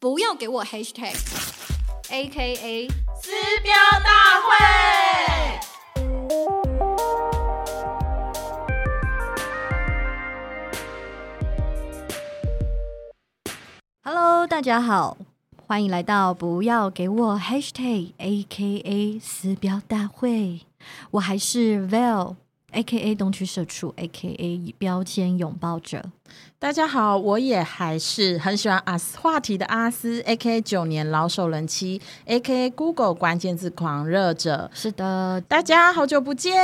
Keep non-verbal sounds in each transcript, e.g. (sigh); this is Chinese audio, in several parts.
不要给我 hashtag A K A 撕标大会。Hello，大家好，欢迎来到不要给我 hashtag A K A 撕标大会，我还是 Vel A K A 东区社畜 A K A 标签拥抱者。大家好，我也还是很喜欢阿斯话题的阿斯，A K 九年老手人妻，A K Google 关键字狂热者。是的，大家好久不见，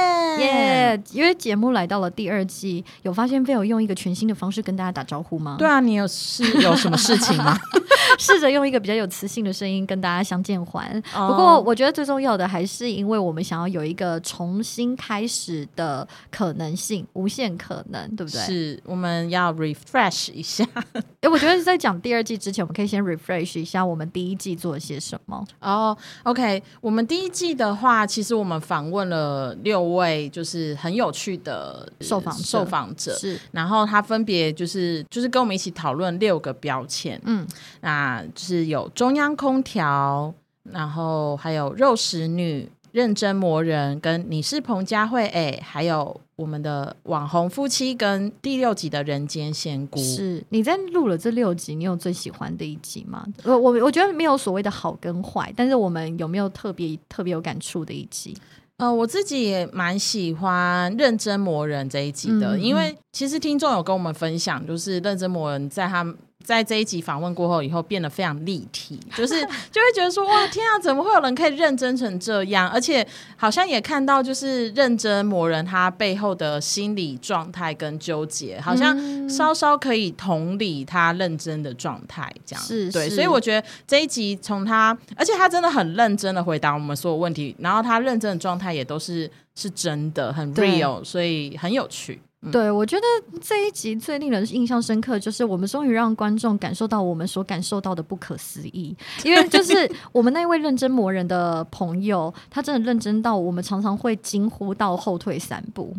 耶、因为节目来到了第二季，有发现 Vel 用一个全新的方式跟大家打招呼吗？对啊，你有是有什么事情吗？(laughs) (laughs) 试着用一个比较有磁性的声音跟大家相见欢。哦不过，我觉得最重要的还是因为我们想要有一个重新开始的可能性，无限可能，对不对？。是我们要 refresh 一下。(laughs) 哎，我觉得在讲第二季之前，我们可以先 refresh 一下我们第一季做了些什么。哦。OK，我们第一季的话，其实我们访问了六位就是很有趣的呃受访受访者，是，然后他分别就是就是跟我们一起讨论六个标签，嗯，那就是有中央空调，然后还有肉食女、认真磨人，跟你是彭佳慧，哎，还有我们的网红夫妻跟第六集的人间仙姑。是你在录了这六集，你有最喜欢的一集吗？我我我觉得没有所谓的好跟坏，但是我们有没有特别特别有感触的一集？呃，我自己也蛮喜欢《认真磨人》这一集的，嗯嗯因为其实听众有跟我们分享，就是《认真磨人》在他们在这一集访问过后以后变得非常立体，(laughs) 就是就会觉得说哇天啊，怎么会有人可以认真成这样？而且好像也看到就是认真磨人他背后的心理状态跟纠结，好像嗯稍稍可以同理他认真的状态，这样对，是对所以我觉得这一集从他，而且他真的很认真的回答我们所有问题，然后他认真的状态也都是是真的，很 real，所以很有趣。对，我觉得这一集最令人印象深刻，就是我们终于让观众感受到我们所感受到的不可思议。(laughs) 因为就是我们那位认真磨人的朋友，他真的认真到我们常常会惊呼到后退三步。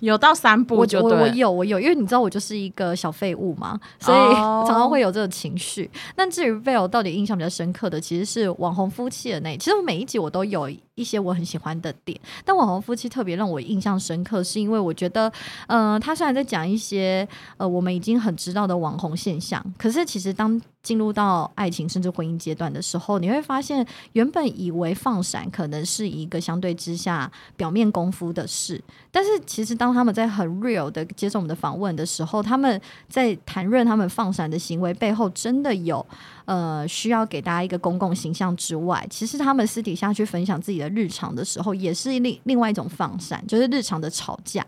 有到三步我我我有我有，因为你知道我就是一个小废物嘛，所以哦 (laughs) 常常会有这个情绪。那至于 Vale 到底印象比较深刻的，其实是网红夫妻的那。其实我每一集我都有一些我很喜欢的点，但网红夫妻特别让我印象深刻，是因为我觉得，呃，他虽然在讲一些呃我们已经很知道的网红现象，可是其实当进入到爱情甚至婚姻阶段的时候，你会发现，原本以为放闪可能是一个相对之下表面功夫的事，但是其实当他们在很 real 的接受我们的访问的时候，他们在谈论他们放闪的行为背后，真的有呃需要给大家一个公共形象之外，其实他们私底下去分享自己的日常的时候，也是另另外一种放闪，就是日常的吵架。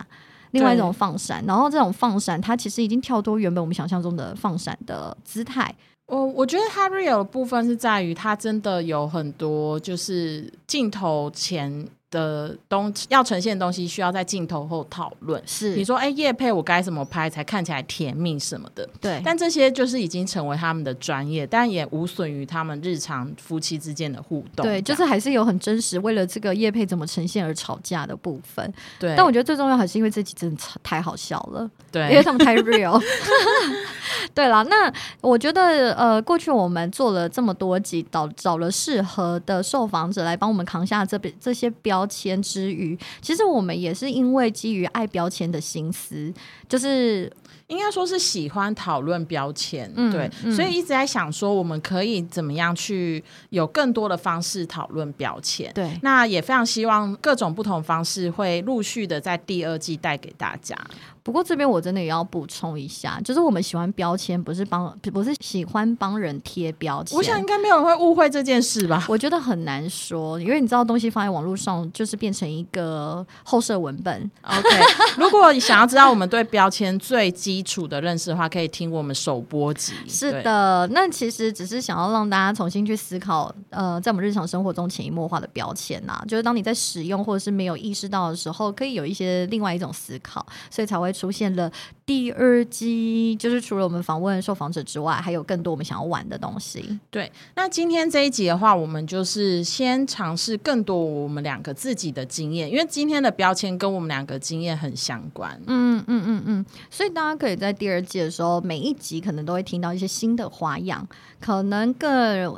另外一种放闪，然后这种放闪，它其实已经跳脱原本我们想象中的放闪的姿态。我我觉得他 real 的部分是在于他真的有很多就是镜头前的东要呈现的东西，需要在镜头后讨论。是你说，哎、叶配我该怎么拍才看起来甜蜜什么的？对，但这些就是已经成为他们的专业，但也无损于他们日常夫妻之间的互动。对，就是还是有很真实为了这个叶配怎么呈现而吵架的部分。对。但我觉得最重要还是因为这集真的太好笑了。对因为他们太 real。(laughs) 对了，那我觉得呃，过去我们做了这么多集，找找了适合的受访者来帮我们扛下这边这些标签之余，其实我们也是因为基于爱标签的心思，就是应该说是喜欢讨论标签，嗯对，嗯所以一直在想说，我们可以怎么样去有更多的方式讨论标签。对那也非常希望各种不同方式会陆续的在第二季带给大家。不过这边我真的也要补充一下，就是我们喜欢标签，不是帮不是喜欢帮人贴标签。我想应该没有人会误会这件事吧？我觉得很难说，因为你知道东西放在网络上，就是变成一个后设文本，OK，如果想要知道我们对标签最基础的认识的话，可以听我们首播集。是，的，那其实只是想要让大家重新去思考，呃，在我们日常生活中潜移默化的标签呐、就是当你在使用或者是没有意识到的时候，可以有一些另外一种思考，所以才会出现了第二季。就是除了我们访问受访者之外，还有更多我们想要玩的东西。对，那今天这一集的话，我们就是先尝试更多我们两个自己的经验，因为今天的标签跟我们两个经验很相关。嗯嗯嗯嗯，所以大家可以在第二季的时候，每一集可能都会听到一些新的花样，可能更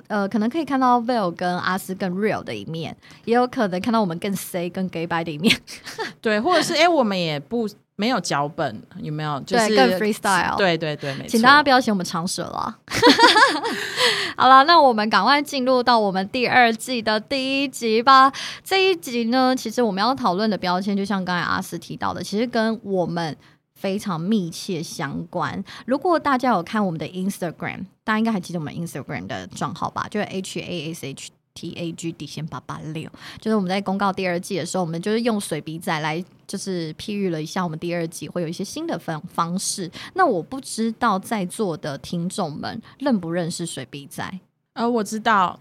呃，可能可以看到 Vel 跟阿斯更 real 的一面，也有可能看到我们更 say 更 gay bye 的一面。(laughs) 对，或者是哎，我们也不没有脚本，有没有？就是更 freestyle。对对对，没错。请大家不要嫌我们长舌了。(laughs) 好了，那我们赶快进入到我们第二季的第一集吧。这一集呢，其实我们要讨论的标签，就像刚才阿斯提到的，其实跟我们非常密切相关。如果大家有看我们的 Instagram，大家应该还记得我们 Instagram 的账号吧？就是 H A S H T A G 底线八八六。就是我们在公告第二季的时候，我们就是用水笔仔来，就是譬喻了一下我们第二季会有一些新的方方式。那我不知道在座的听众们认不认识水笔仔？呃，我知道。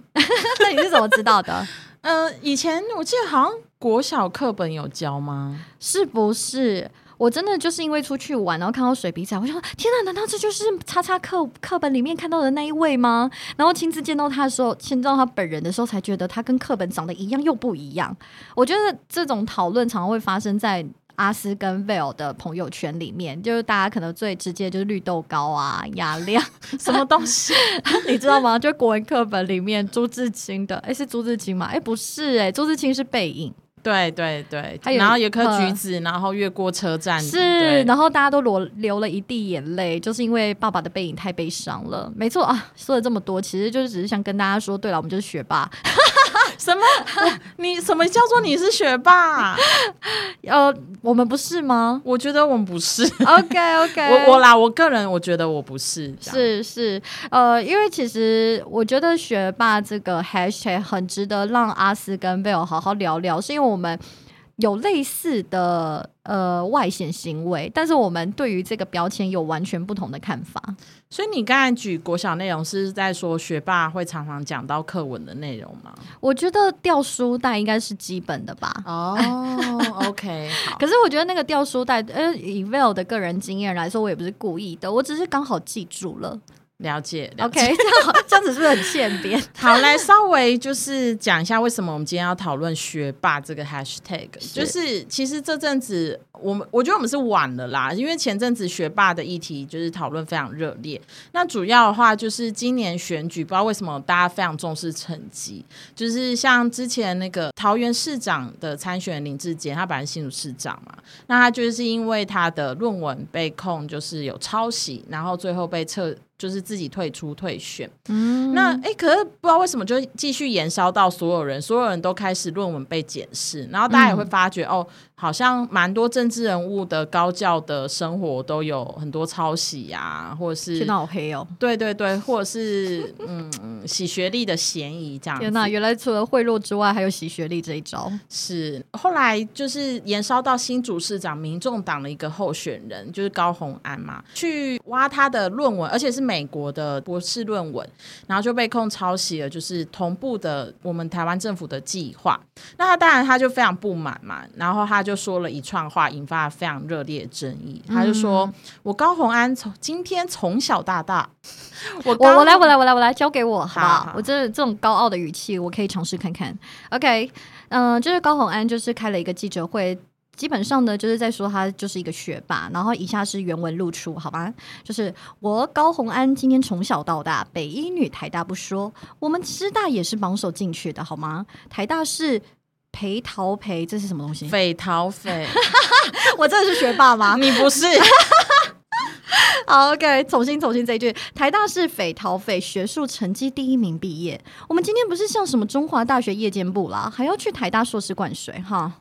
那 (laughs) 你是怎么知道的？呃，以前我记得好像国小课本有教吗？是不是？我真的就是因为出去玩，然后看到水笔仔，我想天哪，难道这就是叉叉课课本里面看到的那一位吗？然后亲自见到他的时候，见到他本人的时候，才觉得他跟课本长得一样又不一样。我觉得这种讨论常常会发生在阿斯跟 Vel 的朋友圈里面，就是大家可能最直接就是绿豆糕啊、雅亮 (laughs) 什么东西，(laughs) 你知道吗？就国文课本里面朱自清的，哎，是朱自清吗？哎，不是，哎，朱自清是背影。对对对，然后有颗橘子，然后越过车站，是，然后大家都流流了一地眼泪，就是因为爸爸的背影太悲伤了。没错啊，说了这么多，其实就是只是想跟大家说，对了，我们就是学霸。什么？你什么叫做你是学霸？(laughs) 呃，我们不是吗？我觉得我们不是。OK OK，(laughs) 我我啦，我个人我觉得我不是。是是，呃，因为其实我觉得学霸这个 Hashtag 很值得让阿斯跟贝尔好好聊聊，是因为我们。有类似的呃外显行为，但是我们对于这个标签有完全不同的看法。所以你刚才举国小内容是在说学霸会常常讲到课文的内容吗？我觉得掉书袋应该是基本的吧。哦，(laughs) OK，可是我觉得那个掉书袋，呃，以 Vel 的个人经验来说，我也不是故意的，我只是刚好记住了。了解，OK，(laughs) 这样这样子是不是很欠扁？(laughs) 好，来稍微就是讲一下为什么我们今天要讨论学霸这个 Hashtag，就是其实这阵子我们我觉得我们是晚了啦，因为前阵子学霸的议题就是讨论非常热烈。那主要的话就是今年选举，不知道为什么大家非常重视成绩，就是像之前那个桃园市长的参选林志坚，他本来是新竹市长嘛，那他就是因为他的论文被控就是有抄袭，然后最后被撤。就是自己退出退选，嗯，那哎，可是不知道为什么就继续延烧到所有人，所有人都开始论文被检视，然后大家也会发觉哦。好像蛮多政治人物的高教的生活都有很多抄袭呀，或者是天哪，好黑哦！对对对，或者是嗯洗学历的嫌疑这样。天哪，原来除了贿赂之外，还有洗学历这一招。是后来就是延烧到新主市长民众党的一个候选人，就是高鸿安嘛，去挖他的论文，而且是美国的博士论文，然后就被控抄袭了，就是同步的我们台湾政府的计划。那他当然他就非常不满嘛，然后他就。就说了一串话，引发了非常热烈争议。他就说：“我高红安从今天从小到大，(laughs) 我我我来我来我来我来交给我好不好？我这这种高傲的语气，我可以尝试看看。OK，嗯，就是高红安就是开了一个记者会，基本上呢就是在说他就是一个学霸。然后以下是原文露出，好吧？就是我高红安今天从小到大，北一女、台大不说，我们师大也是榜首进去的，好吗？台大是。”裴桃裴，这是什么东西？匪桃匪，(laughs) 我真的是学霸吗？你不是。(laughs) 好，OK，重新重新这一句。台大是匪桃匪，学术成绩第一名毕业。我们今天不是像什么中华大学夜间部啦，还要去台大硕士灌水哈。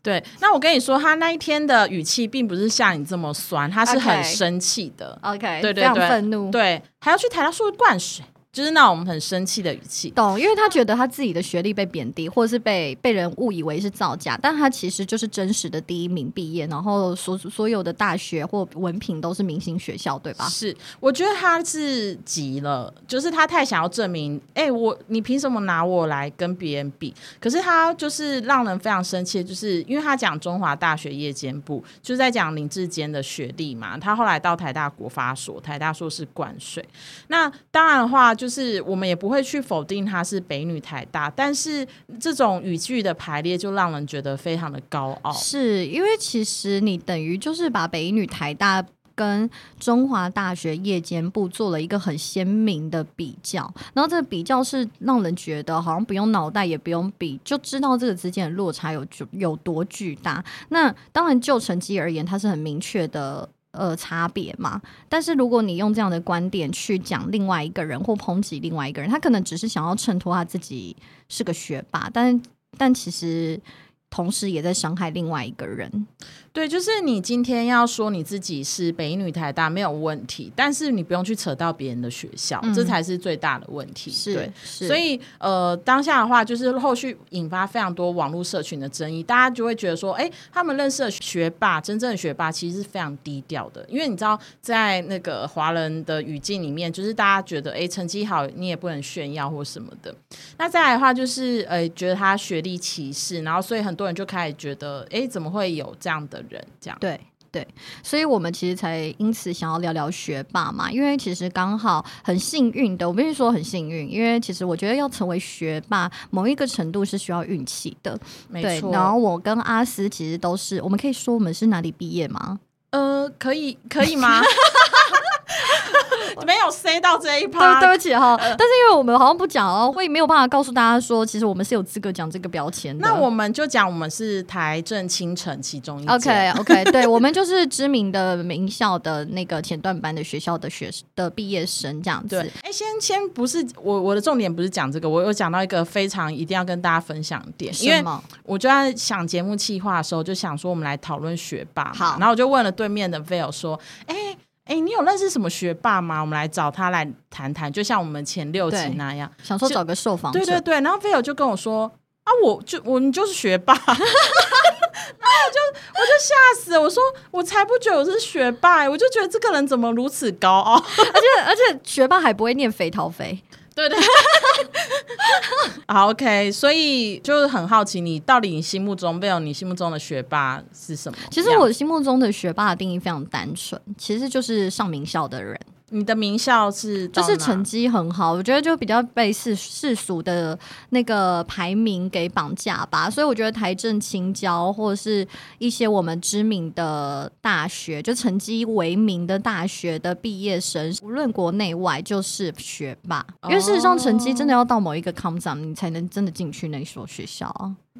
对，那我跟你说，他那一天的语气并不是像你这么酸，他是很生气的。OK，对对对，愤怒，对，还要去台大硕士灌水。就是那种很生气的语气，懂？因为他觉得他自己的学历被贬低，或者是被被人误以为是造假，但他其实就是真实的第一名毕业，然后所所有的大学或文凭都是明星学校，对吧？是，我觉得他是急了，就是他太想要证明，哎，我你凭什么拿我来跟别人比？可是他就是让人非常生气，就是因为他讲中华大学夜间部，就是在讲林志坚的学历嘛。他后来到台大国发所，台大硕士灌水，那当然的话就。是我们也不会去否定她是北女台大，但是这种语句的排列就让人觉得非常的高傲。是因为其实你等于就是把北女台大跟中华大学夜间部做了一个很鲜明的比较，然后这个比较是让人觉得好像不用脑袋也不用比，就知道这个之间的落差有有多巨大。那当然就成绩而言，它是很明确的。呃，差别嘛。但是如果你用这样的观点去讲另外一个人或抨击另外一个人，他可能只是想要衬托他自己是个学霸，但但其实同时也在伤害另外一个人。对，就是你今天要说你自己是北女台大没有问题，但是你不用去扯到别人的学校，这才是最大的问题。是，所以呃，当下的话就是后续引发非常多网络社群的争议，大家就会觉得说，哎，他们认识的学霸，真正的学霸其实是非常低调的，因为你知道，在那个华人的语境里面，就是大家觉得，哎，成绩好你也不能炫耀或什么的。那再来的话，就是呃，觉得他学历歧视，然后所以很多人就开始觉得，哎，怎么会有这样的？人这样对对，所以我们其实才因此想要聊聊学霸嘛，因为其实刚好很幸运的，我必须说很幸运，因为其实我觉得要成为学霸，某一个程度是需要运气的，没错。然后我跟阿斯其实都是，我们可以说我们是哪里毕业吗？呃，可以，可以吗？(laughs) 没有塞到这一趴，对不起哈。但是因为我们好像不讲哦，会没有办法告诉大家说，其实我们是有资格讲这个标签的。那我们就讲我们是台政清城其中一 OK OK，(laughs) 对我们就是知名的名校的那个前段班的学校的学的毕业生这样子。哎，先先不是我我的重点不是讲这个，我有讲到一个非常一定要跟大家分享的点，因为我就在想节目企划的时候就想说我们来讨论学霸，好，然后我就问了对面的 Vale 说，哎。哎，你有认识什么学霸吗？我们来找他来谈谈，就像我们前六集那样，想说找个受访者。对对对，然后菲友就跟我说：“啊，我就我你就是学霸。(laughs) ”然后我就我就吓死了，我说我才不觉得我是学霸，我就觉得这个人怎么如此高傲，(laughs) 而且而且学霸还不会念肥桃肥。对对，好 OK，所以就是很好奇，你到底你心目中没有你心目中的学霸是什么？其实我心目中的学霸的定义非常单纯，其实就是上名校的人。你的名校是就是成绩很好，我觉得就比较被世世俗的那个排名给绑架吧，所以我觉得台政、青交或者是一些我们知名的大学，就成绩为名的大学的毕业生，无论国内外就是学霸，因为事实上成绩真的要到某一个 come 你才能真的进去那所学校。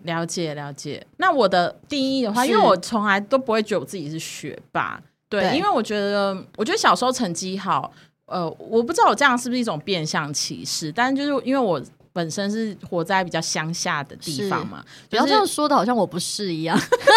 了解了解，那我的定义的话，因为我从来都不会觉得我自己是学霸。对，因为我觉得，我觉得小时候成绩好，呃，我不知道我这样是不是一种变相歧视，但就是因为我。本身是活在比较乡下的地方嘛，不要这样说的，好像我不是一样。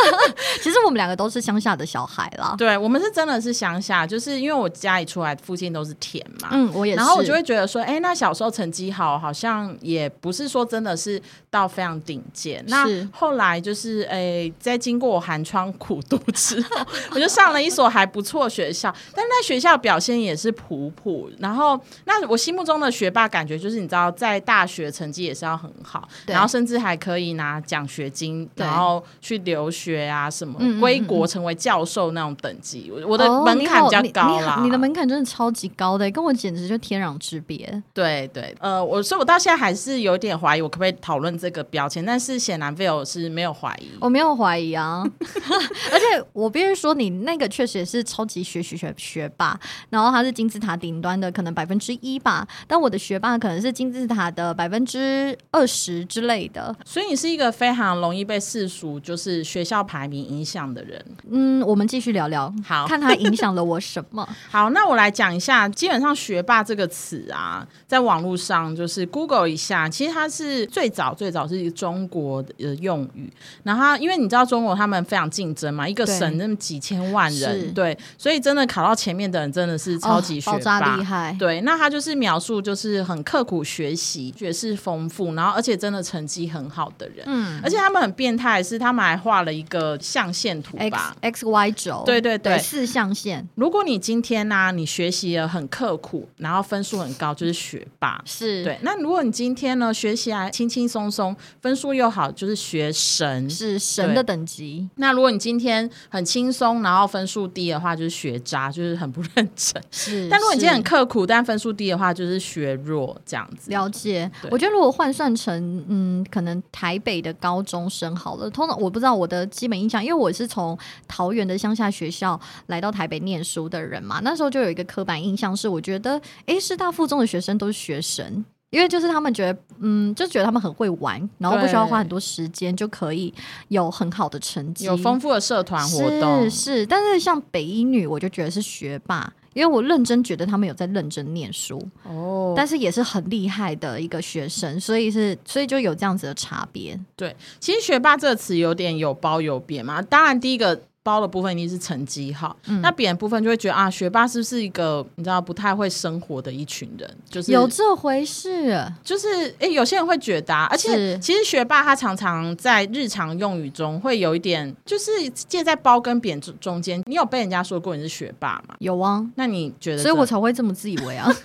(laughs) 其实我们两个都是乡下的小孩啦。对，我们是真的是乡下，就是因为我家里出来附近都是田嘛。嗯，我也是。然后我就会觉得说，哎，那小时候成绩好，好像也不是说真的是到非常顶尖。那后来就是，哎，在经过我寒窗苦读之后，我就上了一所还不错学校，但在学校表现也是普普。然后，那我心目中的学霸感觉就是，你知道，在大学。成绩也是要很好，然后甚至还可以拿奖学金，然后去留学啊，什么归国成为教授那种等级。我的门槛比较高啦，你的门槛真的超级高的，跟我简直就天壤之别。对对，呃，我所以，我到现在还是有点怀疑，我可不可以讨论这个标签？但是显然 Phil 是没有怀疑，我没有怀疑啊。(laughs) 而且我必须说，你那个确实也是超级学学学学霸，然后他是金字塔顶端的可能百分之一吧，但我的学霸可能是金字塔的百分。之二十之类的，所以你是一个非常容易被世俗就是学校排名影响的人。嗯，我们继续聊聊，好看它影响了我什么？(laughs) 好，那我来讲一下，基本上“学霸”这个词啊，在网络上就是 Google 一下，其实它是最早最早是一个中国的用语。然后，因为你知道中国他们非常竞争嘛，一个省那么几千万人，对，所以真的考到前面的人真的是超级学霸，厉害。对，那他就是描述就是很刻苦学习，也是。丰富，然后而且真的成绩很好的人，嗯，而且他们很变态，是他们还画了一个象限图吧，x y 轴，对对对，四象限。如果你今天呢，你学习了很刻苦，然后分数很高，就是学霸，是对。那如果你今天呢，学习还轻轻松松，分数又好，就是学神，是神的等级。那如果你今天很轻松，然后分数低的话，就是学渣，就是很不认真。是，但如果你今天很刻苦，但分数低的话，就是学弱这样子。了解，我觉得如果换算成嗯，可能台北的高中生好了，通常我不知道我的基本印象，因为我是从桃园的乡下学校来到台北念书的人嘛，那时候就有一个刻板印象是，我觉得诶，师大附中的学生都是学生。因为就是他们觉得，嗯，就觉得他们很会玩，然后不需要花很多时间就可以有很好的成绩，有丰富的社团活动。是是，但是像北一女，我就觉得是学霸，因为我认真觉得他们有在认真念书哦，但是也是很厉害的一个学生，所以是所以就有这样子的差别。对，其实学霸这个词有点有褒有贬嘛。当然，第一个。包的部分一定是成绩好，那扁部分就会觉得啊，学霸是不是一个你知道不太会生活的一群人？就是有这回事，就是哎，有些人会觉得，而且其实学霸他常常在日常用语中会有一点，就是介在包跟扁中中间。你有被人家说过你是学霸吗？有啊，那你觉得？所以我才会这么自以为啊。(laughs)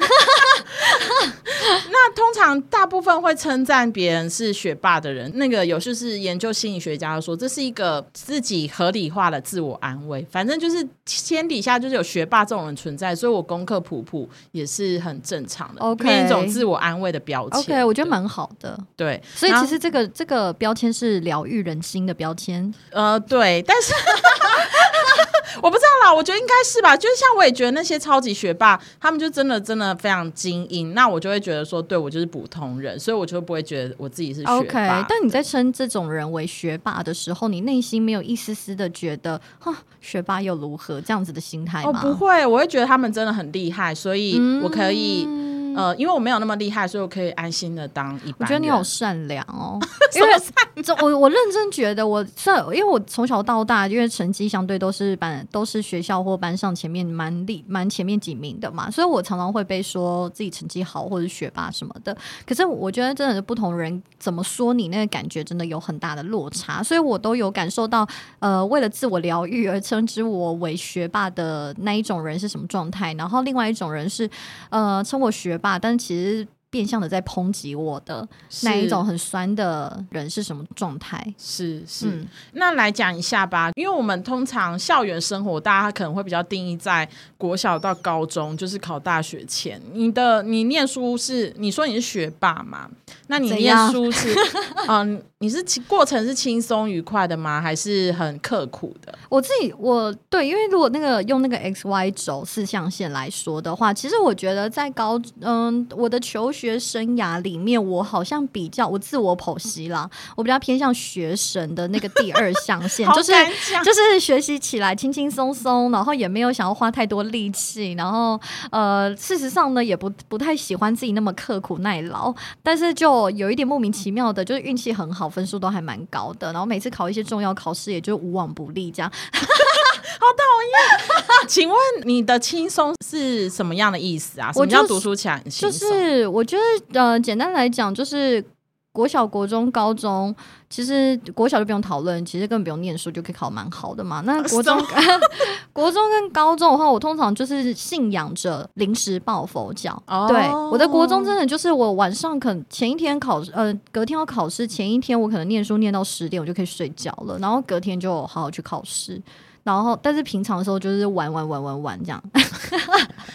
(laughs) 那通常大部分会称赞别人是学霸的人，那个有就是研究心理学家说，这是一个自己合理化的自我安慰。反正就是天底下就是有学霸这种人存在，所以我功课普普也是很正常的。OK，一种自我安慰的标签。OK，我觉得蛮好的。对，所以其实这个这个标签是疗愈人心的标签。呃，对，但是。我不知道啦，我觉得应该是吧。就是像我也觉得那些超级学霸，他们就真的真的非常精英，那我就会觉得说，对我就是普通人，所以我就不会觉得我自己是学霸。OK，但你在称这种人为学霸的时候，你内心没有一丝丝的觉得，哈，学霸又如何这样子的心态吗？不会，我会觉得他们真的很厉害，所以我可以。呃，因为我没有那么厉害，所以我可以安心的当一般。我觉得你好善良哦，(laughs) 因为我我认真觉得我算，因为我从小到大，因为成绩相对都是班都是学校或班上前面蛮厉蛮前面几名的嘛，所以我常常会被说自己成绩好或者学霸什么的。可是我觉得真的是不同人怎么说你那个感觉真的有很大的落差，所以我都有感受到，呃，为了自我疗愈而称之我为学霸的那一种人是什么状态，然后另外一种人是呃称我学霸。但其实变相的在抨击我的那一种很酸的人是什么状态？是是，那来讲一下吧，因为我们通常校园生活，大家可能会比较定义在国小到高中，就是考大学前。你的你念书是你说你是学霸嘛？那你念书是 (laughs) 嗯。你是过程是轻松愉快的吗？还是很刻苦的？我自己我对，因为如果那个用那个 X Y 轴四象限来说的话，其实我觉得在高嗯我的求学生涯里面，我好像比较我自我剖析啦，我比较偏向学神的那个第二象限，就是就是学习起来轻轻松松，然后也没有想要花太多力气，然后呃事实上呢也不不太喜欢自己那么刻苦耐劳，但是就有一点莫名其妙的，就是运气很好。分数都还蛮高的，然后每次考一些重要考试，也就无往不利这样，(laughs) 好讨厌。(laughs) 请问你的轻松是什么样的意思啊？什么叫读书起来很轻松？就是我觉得呃，简单来讲就是。国小、国中、高中，其实国小就不用讨论，其实根本不用念书就可以考蛮好的嘛。那国中、(laughs) 国中跟高中的话，我通常就是信仰着临时抱佛脚。对，我的国中真的就是我晚上可能前一天考，呃，隔天要考试，前一天我可能念书念到十点，我就可以睡觉了，然后隔天就好好去考试。然后，但是平常的时候就是玩玩玩玩玩这样。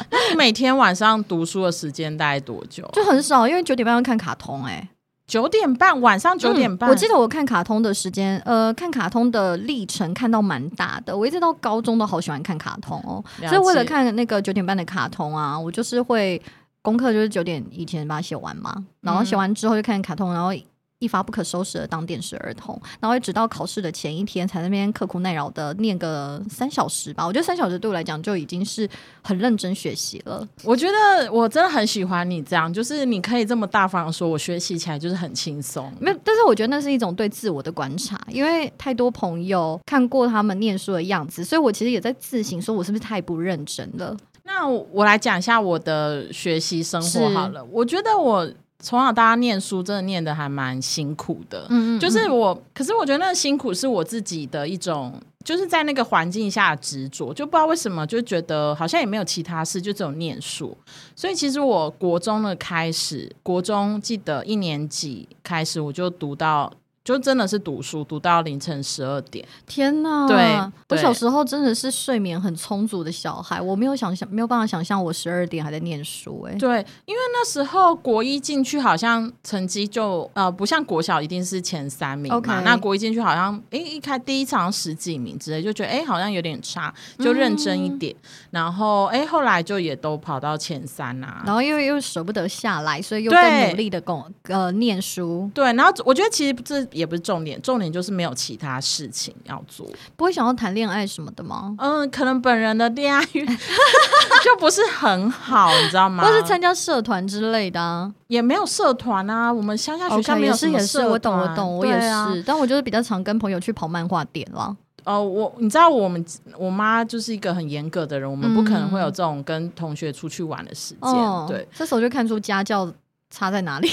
那 (laughs) 你每天晚上读书的时间大概多久？就很少，因为九点半要看卡通哎。九点半，晚上九点半。我记得我看卡通的时间，呃，看卡通的历程看到蛮大的。我一直到高中都好喜欢看卡通哦，所以为了看那个九点半的卡通啊，我就是会功课就是九点以前把它写完嘛，然后写完之后就看卡通，然后。一发不可收拾的当电视儿童，然后直到考试的前一天才那边刻苦耐劳的念个三小时吧。我觉得三小时对我来讲就已经是很认真学习了。我觉得我真的很喜欢你这样，就是你可以这么大方说，我学习起来就是很轻松。没有，但是我觉得那是一种对自我的观察，因为太多朋友看过他们念书的样子，所以我其实也在自省，说我是不是太不认真了。那我来讲一下我的学习生活好了。我觉得我。从小大家念书真的念的还蛮辛苦的，嗯嗯，就是我，可是我觉得那个辛苦是我自己的一种，就是在那个环境下执着，就不知道为什么就觉得好像也没有其他事，就只有念书。所以其实我国中的开始，国中记得一年级开始我就读到就真的是读书读到凌晨十二点。天哪！对我小时候真的是睡眠很充足的小孩，我没有想象，没有办法想象我十二点还在念书、哎，对，因为那时候国一进去好像成绩就呃不像国小一定是前三名嘛那国一进去好像诶一开第一场十几名之类，就觉得诶好像有点差，就认真一点。然后诶后来就也都跑到前三啊。然后又又舍不得下来，所以又对更努力的供呃念书，对，然后我觉得其实这也不是重点，重点就是没有其他事情要做。不会想要谈恋爱什么的吗？嗯，可能本人的恋爱运 (laughs) 就不是很好，你知道吗？或是参加社团之类的啊也没有社团啊，我们乡下学校没有什么也是也是，社我懂我懂，我也是，但我就是比较常跟朋友去跑漫画店了。哦，我你知道我们我妈就是一个很严格的人，我们不可能会有这种跟同学出去玩的时间。哦，对，，这时候就看出家教差在哪里。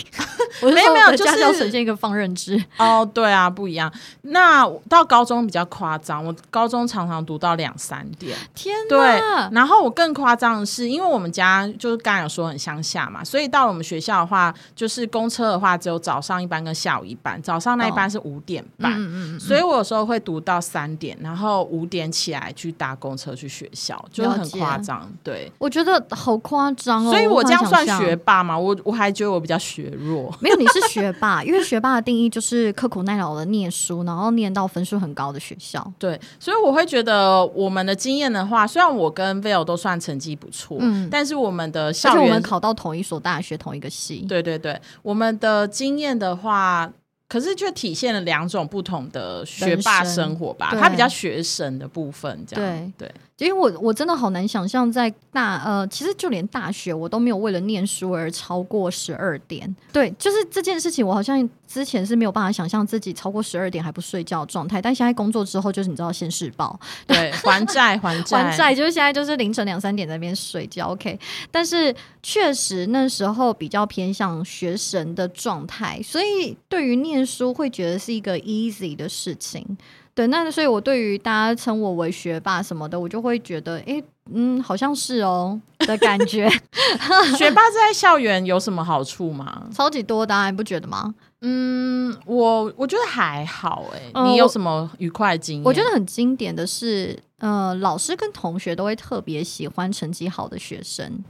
没有没有就是家教呈现一个放任制。哦，对啊，不一样。那到高中比较夸张，我高中常常读到两三点。天对！，然后我更夸张的是，因为我们家就是刚才有说很乡下嘛，所以到了我们学校的话，就是公车的话只有早上一班跟下午一班，早上那一班是五点半。嗯嗯嗯，所以我有时候会读到三点，然后五点起来去搭公车去学校，就很夸张。对，我觉得好夸张哦。所以我这样算学霸吗？我我还觉得我比较学弱。(laughs) 没有，你是学霸，因为学霸的定义就是刻苦耐劳的念书，然后念到分数很高的学校。(laughs) 对，所以我会觉得我们的经验的话，虽然我跟 Vail 都算成绩不错，嗯但是我们的校园我们考到同一所大学，同一个系。对对对，我们的经验的话，可是却体现了两种不同的学霸生生活吧。他比较学神的部分，这样对对因为我我真的好难想象，在大呃，其实就连大学我都没有为了念书而超过十二点。对，就是这件事情，我好像之前是没有办法想象自己超过十二点还不睡觉的状态，但现在工作之后，就是你知道现世报对，还债 (laughs) 还债还债，就是现在就是凌晨两三点在那边睡觉。OK，但是确实那时候比较偏向学神的状态，所以对于念书会觉得是一个 easy 的事情。对，那所以我对于大家称我为学霸什么的，我就会觉得，诶，嗯，好像是哦的感觉，(laughs) 学霸在校园有什么好处吗？(laughs) 超级多的、啊，你不觉得吗？嗯，我我觉得还好哎、呃你有什么愉快的经验？我觉得很经典的是，呃，老师跟同学都会特别喜欢成绩好的学生。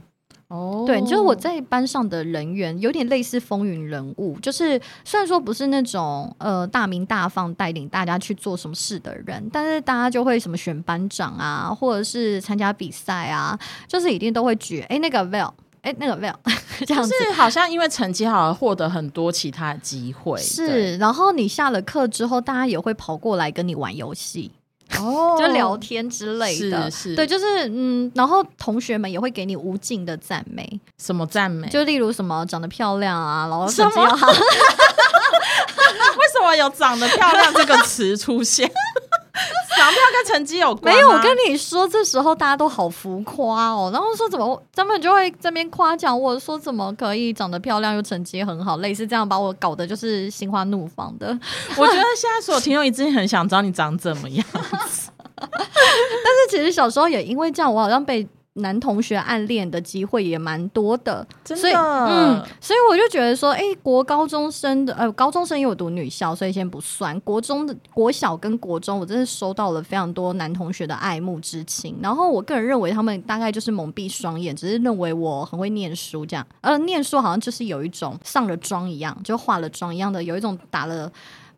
哦，对，就是我在班上的人缘有点类似风云人物，就是虽然说不是那种呃大名大放带领大家去做什么事的人，但是大家就会什么选班长啊，或者是参加比赛啊，就是一定都会举哎那个 Val，哎那个 Val (laughs) 这样子。是好像因为成绩好而获得很多其他机会，是，然后你下了课之后，大家也会跑过来跟你玩游戏，哦就聊天之类的。是是对，就是嗯，然后同学们也会给你无尽的赞美，什么赞美？就例如什么长得漂亮啊，然后什么 (laughs) 为什么有长得漂亮这个词出现？长得漂亮跟成绩有关吗？没有，我跟你说，这时候大家都好浮夸哦，然后说怎么他们就会这边夸奖我说怎么可以长得漂亮又成绩很好，类似这样把我搞得就是心花怒放的。(laughs) 我觉得现在所有听众一定很想知道你长怎么样。(laughs) (laughs) 但是其实小时候也因为这样，我好像被男同学暗恋的机会也蛮多的，真的所以嗯，所以我就觉得说，哎、国高中生的呃，高中生因为我读女校，所以先不算。国中的国小跟国中，我真的收到了非常多男同学的爱慕之情。然后我个人认为他们大概就是蒙蔽双眼，只是认为我很会念书这样。呃，念书好像就是有一种上了妆一样，就化了妆一样的，有一种打了。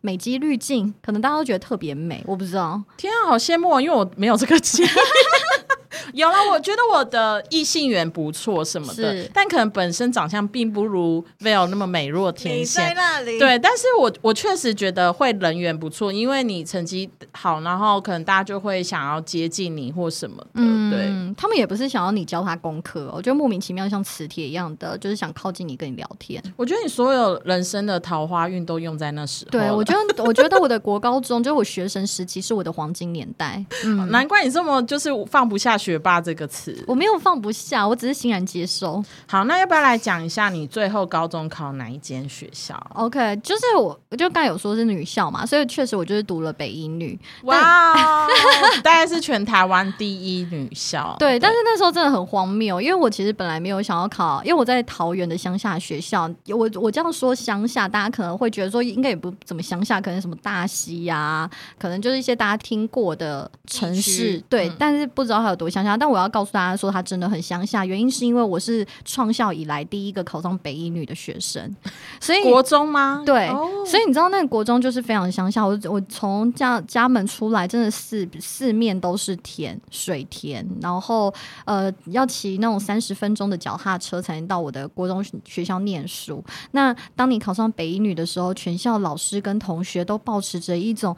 美肌滤镜，可能大家都觉得特别美，我不知道。天啊，好羡慕啊，因为我没有这个经验。(laughs) (laughs) 有了，我觉得我的异性缘不错什么的，但可能本身长相并不如 Val 那么美若天仙。那里对，但是我我确实觉得会人缘不错，因为你成绩好，然后可能大家就会想要接近你或什么的。对，嗯，他们也不是想要你教他功课哦，我觉得莫名其妙像磁铁一样的，就是想靠近你跟你聊天。我觉得你所有人生的桃花运都用在那时候。对，我觉得，我觉得我的国高中就是我学生时期是我的黄金年代。(laughs) 嗯，难怪你这么就是放不下学霸这个词。我没有放不下，我只是欣然接受。好，那要不要来讲一下你最后高中考哪一间学校？OK，就是我，我就刚有说是女校嘛，所以确实我就是读了北一女。哇哦，(laughs) 大概是全台湾第一女校。对，但是那时候真的很荒谬，因为我其实本来没有想要考，因为我在桃园的乡下学校。我我这样说乡下，大家可能会觉得说应该也不怎么乡下，可能什么大溪呀、可能就是一些大家听过的城市，对，嗯但是不知道它有多乡下。但我要告诉大家说，它真的很乡下，原因是因为我是创校以来第一个考上北一女的学生，(laughs) 所以国中吗？对，哦所以你知道那个国中就是非常乡下，我我从家家门出来，真的四四面都是田水田，然后呃要骑那种三十分钟的脚踏车才能到我的国中学校念书。那当你考上北一女的时候，全校老师跟同学都保持着一种。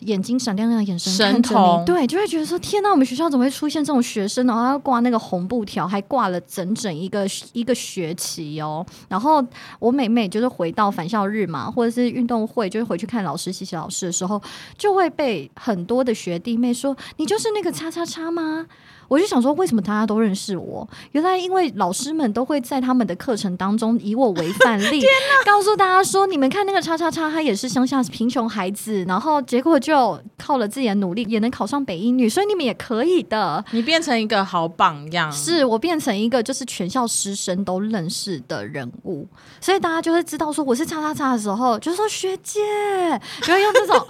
眼睛闪亮亮的眼神神看着童你，对，就会觉得说：天呐，我们学校怎么会出现这种学生？然后要挂那个红布条，还挂了整整一个一个学期哦。然后我每每就是回到返校日嘛，或者是运动会，就是回去看老师、谢谢老师的时候，就会被很多的学弟妹说：“你就是那个叉叉叉吗？”我就想说，为什么大家都认识我？原来因为老师们都会在他们的课程当中以我为范例，(laughs) 告诉大家说：“你们看那个叉叉叉，他也是乡下贫穷孩子，然后结果就靠了自己的努力，也能考上北英女，所以你们也可以的。”你变成一个好榜样，是我变成一个就是全校师生都认识的人物，所以大家就会知道说我是叉叉叉的时候，就说学姐，就会用这种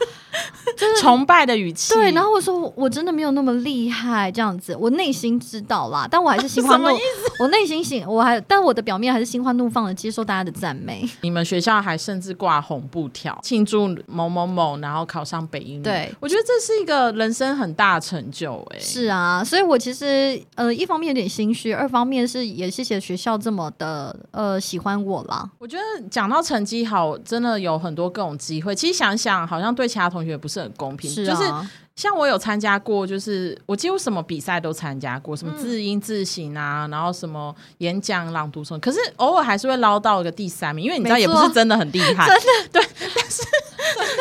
就是崇拜的语气。对，然后我说我真的没有那么厉害，这样子，我内心知道啦，但我还是心花怒 (laughs) 我内心心我还，但我的表面还是心花怒放的接受大家的赞美。(laughs) 你们学校还甚至挂红布条庆祝某某某，然后考上北音。对我觉得这是一个人生很大的成就、哎，是啊，所以我其实呃，一方面有点心虚，二方面是也谢谢学校这么的呃喜欢我啦。我觉得讲到成绩好，真的有很多各种机会。其实想想，好像对其他同学不是很公平。是就是啊，像我有参加过，就是我几乎什么比赛都参加过，什么字音字形啊，然后什么演讲、朗读什么，可是偶尔还是会捞到一个第三名，因为你知道也不是真的很厉害，(laughs) 真的 (laughs) 对，但是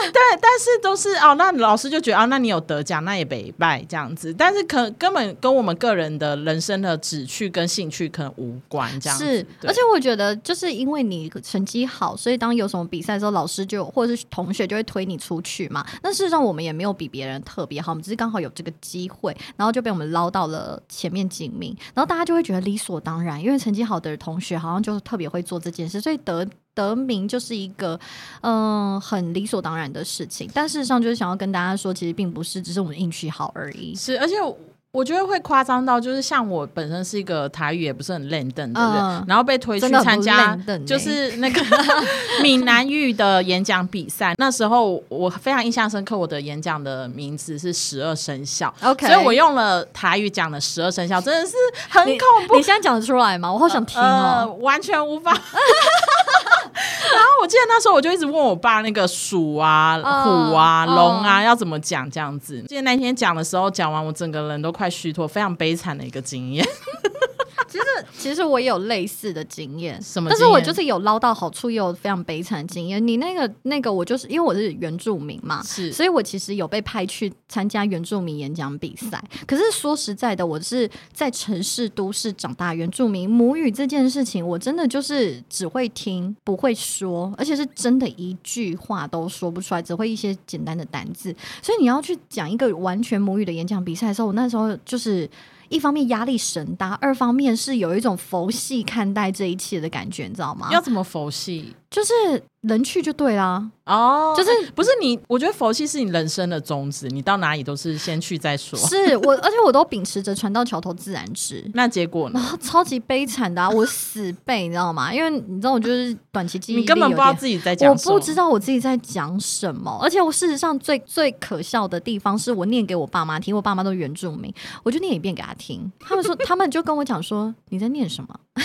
(laughs) 对，但是都是哦，那老师就觉得啊，那你有得奖，那也北拜这样子，但是可根本跟我们个人的人生的志趣跟兴趣可能无关，这样子是，而且我觉得就是因为你成绩好，所以当有什么比赛的时候，老师就或者是同学就会推你出去嘛。那事实上我们也没有比别人特别好，我们只是刚好有这个机会，然后就被我们捞到了前面几名，然后大家就会觉得理所当然，因为成绩好的同学好像就是特别会做这件事，所以得。得名就是一个嗯、很理所当然的事情，但事实上就是想要跟大家说，其实并不是，只是我们运气好而已。是，而且我我觉得会夸张到，就是像我本身是一个台语也不是很练邓的人，嗯然后被推去参加就是那个 (laughs) 闽南语的演讲比赛。那时候我非常印象深刻，我的演讲的名字是十二生肖。OK，所以我用了台语讲的十二生肖，真的是很恐怖你，现在讲得出来吗？我好想听呃，哦。完全无法。然后我记得那时候我就一直问我爸那个鼠啊、嗯虎啊、嗯龙啊要怎么讲这样子。记得那天讲的时候，讲完我整个人都快虚脱，非常悲惨的一个经验。(laughs) 其实其实我也有类似的经验，什么但是我就是有捞到好处，也有非常悲惨的经验。你那个那个，我就是因为我是原住民嘛，是所以我其实有被派去参加原住民演讲比赛。可是说实在的，我是在城市都市长大，原住民母语这件事情，我真的就是只会听不会说，而且是真的一句话都说不出来，只会一些简单的单字。所以你要去讲一个完全母语的演讲比赛的时候，我那时候就是。一方面压力神大，二方面是有一种佛系看待这一切的感觉，你知道吗？要怎么佛系？就是人去就对啦，哦，就是不是你？我觉得佛系是你人生的宗旨，你到哪里都是先去再说。是我，(laughs) 而且我都秉持着船到桥头自然直。那结果呢然？后超级悲惨的、啊，我死背，你知道吗？因为你知道，我就是短期记忆你根本不知道自己在讲我什么。不知道我自己在讲什么，而且我事实上最最可笑的地方是我念给我爸妈听，我爸妈都是原住民，我就念一遍给他听，他们说 (laughs) 他们就跟我讲说你在念什么，(laughs)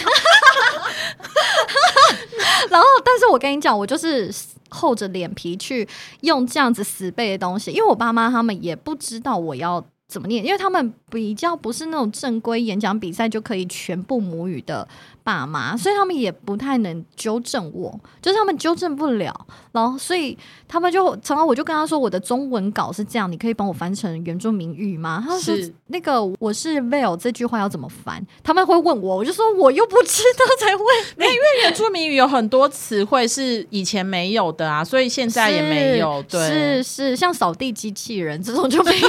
(laughs) 然后但是我跟你讲，我就是厚着脸皮去用这样子死背的东西，因为我爸妈他们也不知道我要。怎么念，因为他们比较不是那种正规演讲比赛就可以全部母语的爸妈，所以他们也不太能纠正我，就是他们纠正不了，然后所以他们就常常我就跟他说我的中文稿是这样，你可以帮我翻成原住民语吗？他说是那个我是 veil 这句话要怎么翻？他们会问我，我就说我又不知道才问你。(laughs) 原住民语有很多词汇是以前没有的啊，所以现在也没有。对，是是，像扫地机器人这种就没有。(laughs)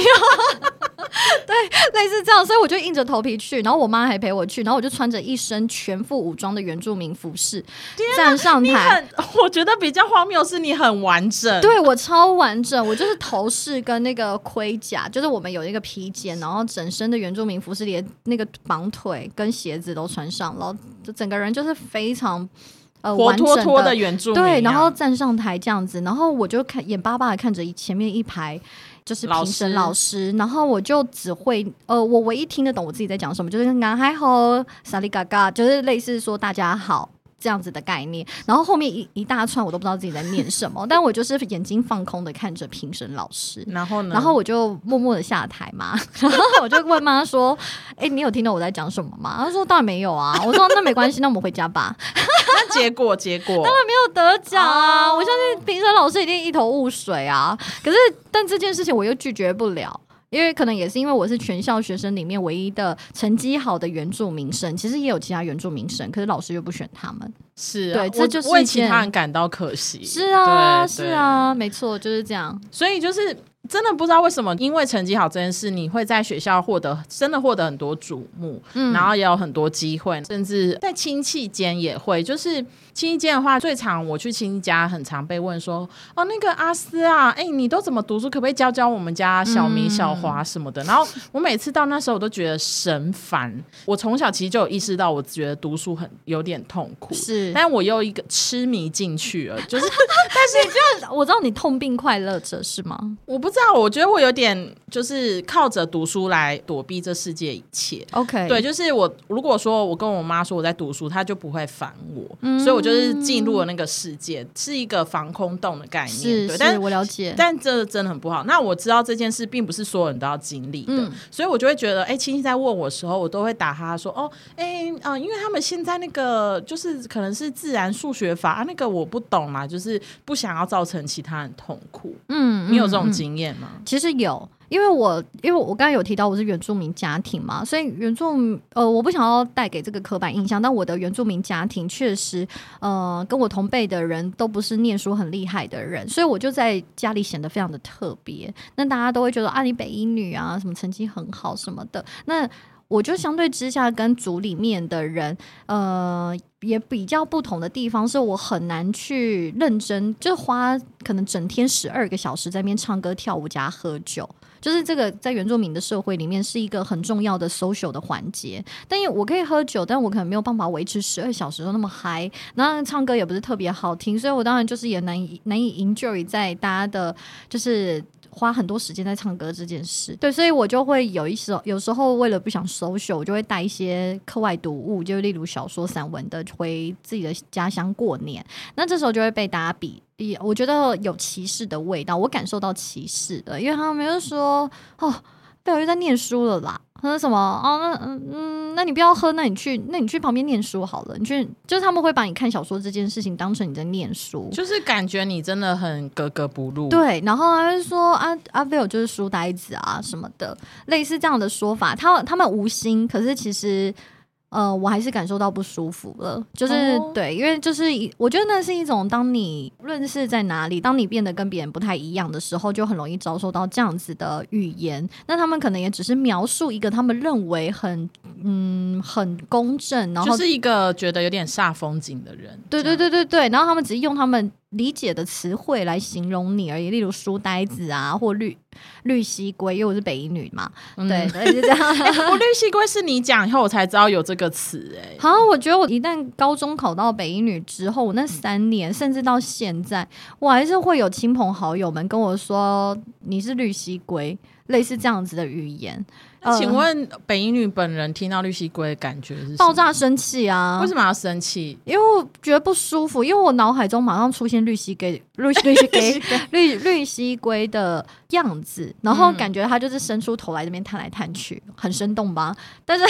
对，类似这样，所以我就硬着头皮去，然后我妈还陪我去，然后我就穿着一身全副武装的原住民服饰站上台。(laughs) 我觉得比较荒谬是你很完整。对我超完整，我就是头饰跟那个盔甲，就是我们有一个披肩，然后整身的原住民服饰，连那个绑腿跟鞋子都穿上，然后就整个人就是非常呃活脱脱的原著啊，对，然后站上台这样子，然后我就看眼巴巴的看着前面一排就是评审老老师，然后我就只会呃，我唯一听得懂我自己在讲什么，就是“男孩好”“萨利嘎嘎”，就是类似说“大家好”。这样子的概念，然后后面一一大串我都不知道自己在念什么，但我就是眼睛放空的看着评审老师，然后呢？然后我就默默的下台嘛，(laughs) 然后我就问妈说：“哎、你有听到我在讲什么吗？”她说：“当然没有啊。(laughs) ”我说：“那没关系，那我们回家吧。(laughs) ”那结果结果当然没有得奖啊！哦我相信评审老师一定一头雾水啊。可是，但这件事情我又拒绝不了。因为可能也是因为我是全校学生里面唯一的成绩好的原住民生，其实也有其他原住民生，可是老师又不选他们。是啊对这就是为其他人感到可惜。是啊，是，啊，没错，就是这样。所以就是真的不知道为什么，因为成绩好这件事，你会在学校获得真的获得很多瞩目，嗯然后也有很多机会，甚至在亲戚间也会。就是亲戚间的话，最常我去亲戚家，很常被问说：“哦，那个阿斯啊，哎、你都怎么读书？可不可以教教我们家小明、嗯小华什么的？”然后我每次到那时候，我都觉得神烦。我从小其实就有意识到，我觉得读书很有点痛苦，是，但我又一个痴迷进去了，就是 (laughs) 但是就我知道你痛并快乐着是吗我不知道，我觉得我有点就是靠着读书来躲避这世界一切。？OK，对，就是我如果说我跟我妈说我在读书，她就不会烦我，嗯所以我就是进入了那个世界，是一个防空洞的概念。对，但是，但我了解。但这真的很不好。那我知道这件事并不是所有人都要经历的，嗯所以我就会觉得，哎、亲戚在问我的时候，我都会打他说，哦，哎、啊、因为他们现在那个就是可能是自然数学法、啊，那个我不懂嘛，就是不想要造成其他人痛苦。嗯，你有这种嗯嗯其实有，因为我因为我刚才有提到我是原住民家庭嘛，所以原住呃，我不想要带给这个刻板印象，但我的原住民家庭确实呃，跟我同辈的人都不是念书很厉害的人，所以我就在家里显得非常的特别。那大家都会觉得啊，你北一女啊，什么成绩很好什么的，那。我就相对之下跟组里面的人，呃，也比较不同的地方是我很难去认真，就花可能整天十二个小时在那边唱歌、跳舞加喝酒。就是这个在原住民的社会里面是一个很重要的 social 的环节，但因为我可以喝酒，但我可能没有办法维持十二小时都那么嗨，然后唱歌也不是特别好听，所以我当然就是也难以难以 enjoy 在大家的，就是。花很多时间在唱歌这件事，对，所以我就会有一时候，有时候为了不想收休我就会带一些课外读物，就例如小说、散文的回自己的家乡过年。那这时候就会被大家比，我觉得有歧视的味道，我感受到歧视的，因为他们就说哦，被我又在念书了啦。他说什么？哦，那嗯嗯，那你不要喝，那你去，那你去旁边念书好了。你去，就是他们会把你看小说这件事情当成你在念书，就是感觉你真的很格格不入。，对，然后他就说啊，阿飞尔就是书呆子啊什么的，类似这样的说法。他他们无心，可是其实。呃，我还是感受到不舒服了，就是、哦对，因为就是一我觉得那是一种，当你无论是在哪里，当你变得跟别人不太一样的时候，就很容易遭受到这样子的语言。那他们可能也只是描述一个他们认为很嗯很公正，然后就是一个觉得有点煞风景的人。对对对对对，然后他们只是用他们理解的词汇来形容你而已，例如书呆子啊，或绿绿蜥龟，因为我是北一女嘛，嗯对，对，是这样。(laughs) 我绿蜥龟是你讲以后我才知道有这个词哎、好，我觉得我一旦高中考到北一女之后，我那三年甚至到现在，我还是会有亲朋好友们跟我说你是绿蜥龟，类似这样子的语言。请呃问北英女本人听到绿蜥龟的感觉是爆？炸生气啊？为什么要生气？因为我觉得不舒服，因为我脑海中马上出现绿蜥龟、绿绿蜥龟、(laughs) 绿绿蜥龟的样字，然后感觉他就是伸出头来这边探来探去，很生动吧？但是，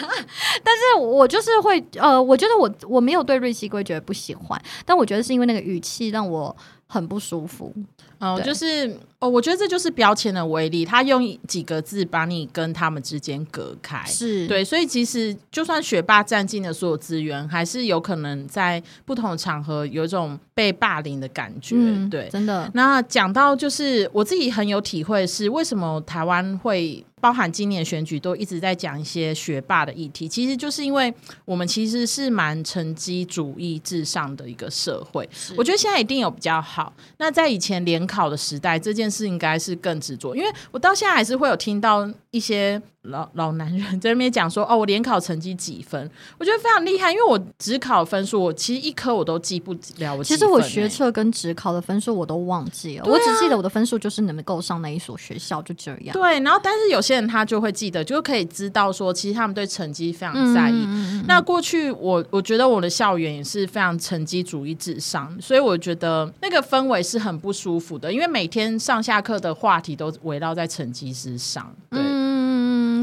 (laughs) 但是我就是会呃，我觉得我我没有对瑞希龟觉得不喜欢，但我觉得是因为那个语气让我很不舒服。哦，对就是哦，我觉得这就是标签的威力，他用几个字把你跟他们之间隔开。是，对，所以其实就算学霸占尽了所有资源，还是有可能在不同的场合有一种被霸凌的感觉。嗯，对，真的，那讲到就是我自己很有体会，是为什么台湾会包含今年选举都一直在讲一些学霸的议题，其实就是因为我们其实是蛮成绩主义至上的一个社会。我觉得现在一定有比较好。那在以前联考的时代，这件事应该是更执着，因为我到现在还是会有听到一些老老男人在那边讲说：“哦，我联考成绩几分？”我觉得非常厉害，因为我只考分数，我其实一科我都记不了我欸。其实我学测跟职考的分数我都忘记了，啊我只记得我的分数就是能够上那一所学校，就这样。对，然后但是有些人他就会记得，就可以知道说，其实他们对成绩非常在意。嗯嗯嗯那过去我我觉得我的校园也是非常成绩主义至上，所以我觉得那个氛围是很不舒服的，因为每天上下课的话题都围绕在成绩之上。对，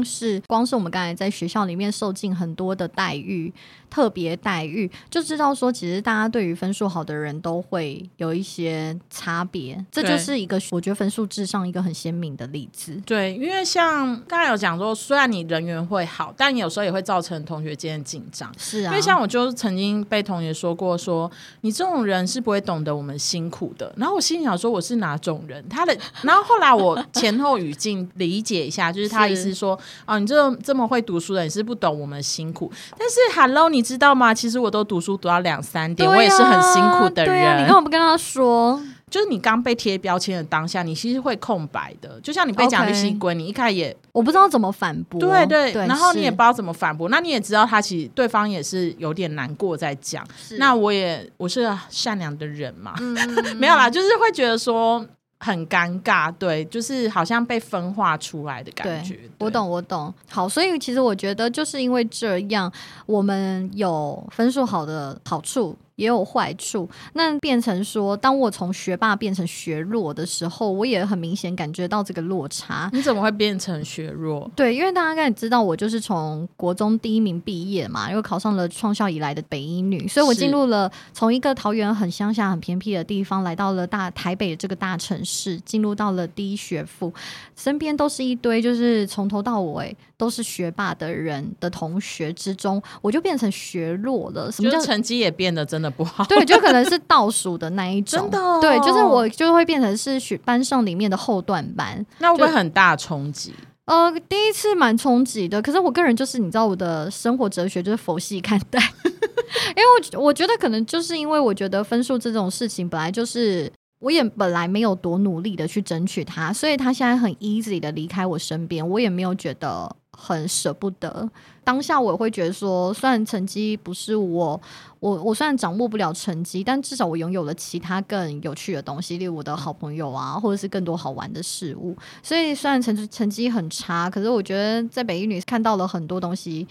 是，光是我们刚才在学校里面受尽很多的待遇，特别待遇，就知道说，其实大家对于分数好的人都会有一些差别，这就是一个我觉得分数至上一个很鲜明的例子。对，因为像刚才有讲说，虽然你人缘会好，但有时候也会造成同学间的紧张。是啊，因为像我就曾经被同学说过说你这种人是不会懂得我们辛苦的。然后我心里想说我是哪种人？他的，(laughs) 然后后来我前后语境理解一下，就是他是意思说，哦，你这这么会读书的，你是不懂我们辛苦。但是 Hello，你知道吗？其实我都读书读到两三点，对我也是很啊辛苦的人啊，你看我不跟他说？就是你刚被贴标签的当下，你其实会空白的。就像你被讲绿西龟，你一开始也我不知道怎么反驳。对对，对，然后你也不知道怎么反驳，那你也知道他其实对方也是有点难过在讲。那我也我是善良的人嘛，嗯 (laughs) 没有啦，就是会觉得说很尴尬，对，就是好像被分化出来的感觉。我，懂，我懂。好，所以其实我觉得，就是因为这样，我们有分数好的好处，也有坏处。那变成说，当我从学霸变成学弱的时候，我也很明显感觉到这个落差。你怎么会变成学弱？对，因为大家应该也知道，我就是从国中第一名毕业嘛，又考上了创校以来的北一女，所以我进入了从一个桃园很乡下、很偏僻的地方，来到了大台北这个大城市，进入到了第一学府，身边都是一堆就是从头到尾都是学霸的人的同学之中，我就变成学弱了。什么叫成绩也变得真的不好。对，就可能是倒数的那一种，(laughs) 真的哦对，就是我就会变成是学班上里面的后段班，那会不会很大冲击？呃，第一次蛮冲击的，可是我个人就是你知道我的生活哲学就是佛系看待，(laughs) 因为我我觉得可能就是因为我觉得分数这种事情本来就是。我也本来没有多努力的去争取它，所以他现在很 easy 的离开我身边，我也没有觉得很舍不得。当下我会觉得说，虽然成绩不是我，我我虽然掌握不了成绩，但至少我拥有了其他更有趣的东西，例如我的好朋友啊，或者是更多好玩的事物。所以虽然成成绩很差，可是我觉得在北一女看到了很多东西，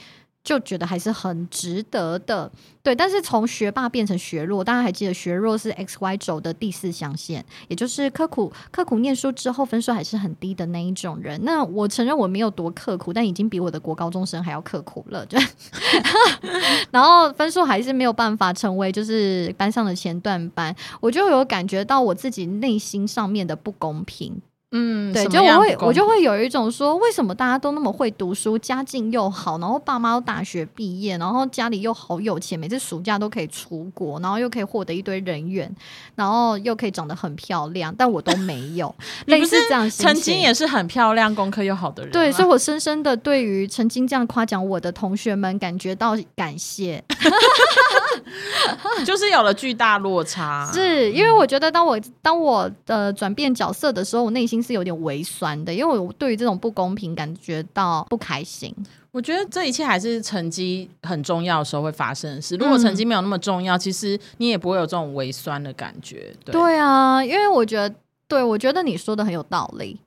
就觉得还是很值得的。对，但是从学霸变成学弱，大家还记得学弱是 X Y 轴的第四象限，也就是刻苦刻苦念书之后分数还是很低的那一种人。那我承认我没有多刻苦，但已经比我的国高中生还要刻苦了。就 (laughs) (laughs) 然后分数还是没有办法成为就是班上的前段班，我就有感觉到我自己内心上面的不公平。嗯，对，就我会我就会有一种说，为什么大家都那么会读书，家境又好，然后爸妈都大学毕业，然后家里又好有钱，每次暑假都可以出国，然后又可以获得一堆人缘，然后又可以长得很漂亮，但我都没有，(laughs) 类似这样曾经也是很漂亮、功课又好的人。对，所以我深深的对于曾经这样夸奖我的同学们感觉到感谢，(laughs) 就是有了巨大落差。是因为我觉得当我当我的转变角色的时候，我内心是有点微酸的，因为我对于这种不公平感觉到不开心。我觉得这一切还是成绩很重要的时候会发生的事。如果嗯成绩没有那么重要，其实你也不会有这种微酸的感觉。对，对啊，因为我觉得，对我觉得你说的很有道理。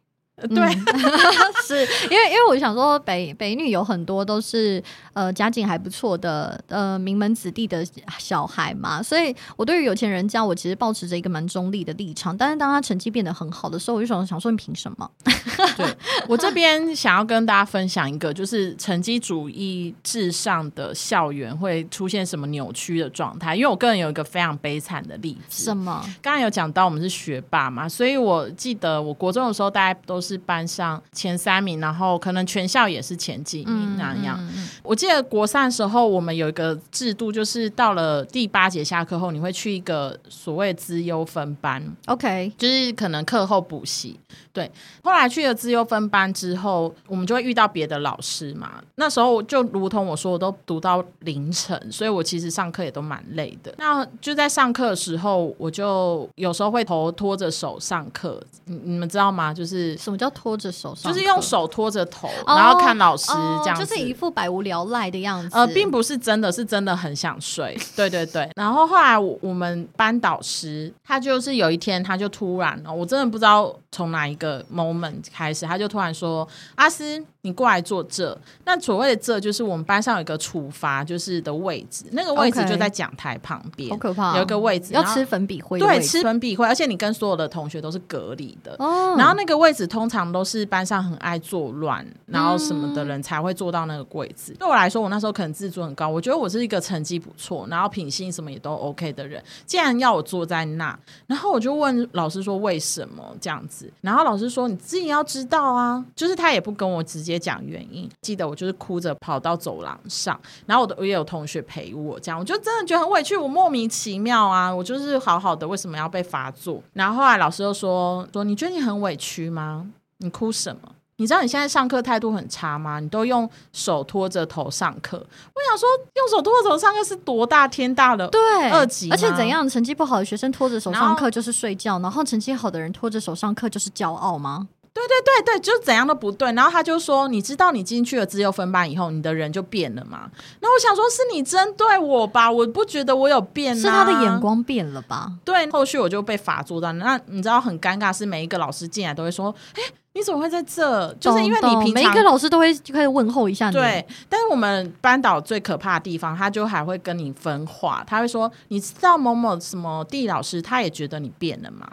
(laughs) 对，(laughs) 是因为因为我想说北北女有很多都是呃家境还不错的呃名门子弟的小孩嘛，所以我对于有钱人家我其实保持着一个蛮中立的立场。但是当他成绩变得很好的时候，我就想想说你凭什么？(laughs) 对我这边想要跟大家分享一个，就是成绩主义至上的校园会出现什么扭曲的状态。因为我个人有一个非常悲惨的例子，什么？刚才有讲到我们是学霸嘛，所以我记得我国中的时候，大家都是班上前三名，然后可能全校也是前几名那样。我记得国三的时候，我们有一个制度，就是到了第八节下课后，你会去一个所谓资优分班，OK，就是可能课后补习。对，后来去了资优分班之后，我们就会遇到别的老师嘛。那时候就如同我说，我都读到凌晨，所以我其实上课也都蛮累的。那就在上课的时候，我就有时候会头拖着手上课。你你们知道吗？就是什么叫拖着手上？就是用手拖着头，然后看老师这样，就是一副百无聊赖的样子。呃，并不是真的是真的很想睡。对对对。然后后来我们班导师他就是有一天他就突然，我真的不知道从哪一个 moment 开始，他就突然说：“阿斯。”你过来坐这，那所谓的这就是我们班上有一个处罚，就是的位置，那个位置就在讲台旁边，好可怕，有一个位置要吃粉笔灰，对，吃粉笔灰，而且你跟所有的同学都是隔离的。哦，然后那个位置通常都是班上很爱作乱，然后什么的人才会坐到那个位置。对我来说，我那时候可能自尊很高，我觉得我是一个成绩不错，然后品性什么也都 OK 的人，既然要我坐在那，然后我就问老师说为什么这样子，然后老师说你自己要知道啊，就是他也不跟我直接。接讲原因，记得我就是哭着跑到走廊上，然后我的我也有同学陪我，这样我就真的觉得很委屈，我莫名其妙啊，我就是好好的，为什么要被罚坐？然后后来老师又说说，你觉得你很委屈吗？你哭什么？你知道你现在上课态度很差吗？你都用手托着头上课。我想说，用手托着头上课是多大天大的对二级？而且怎样？成绩不好的学生拖着手上课就是睡觉，然后成绩好的人拖着手上课就是骄傲吗？对对对对，就怎样都不对。然后他就说：“你知道你进去了自由分班以后，你的人就变了吗？”那我想说，是你针对我吧？我不觉得我有变，是他的眼光变了吧？对，后续我就被罚坐到那。你知道很尴尬，是每一个老师进来都会说：“哎，你怎么会在这？”就是因为你平常每一个老师都会就开始问候一下你。对，但是我们班导最可怕的地方，他就还会跟你分话，他会说：“你知道某某什么地老师，他也觉得你变了吗？”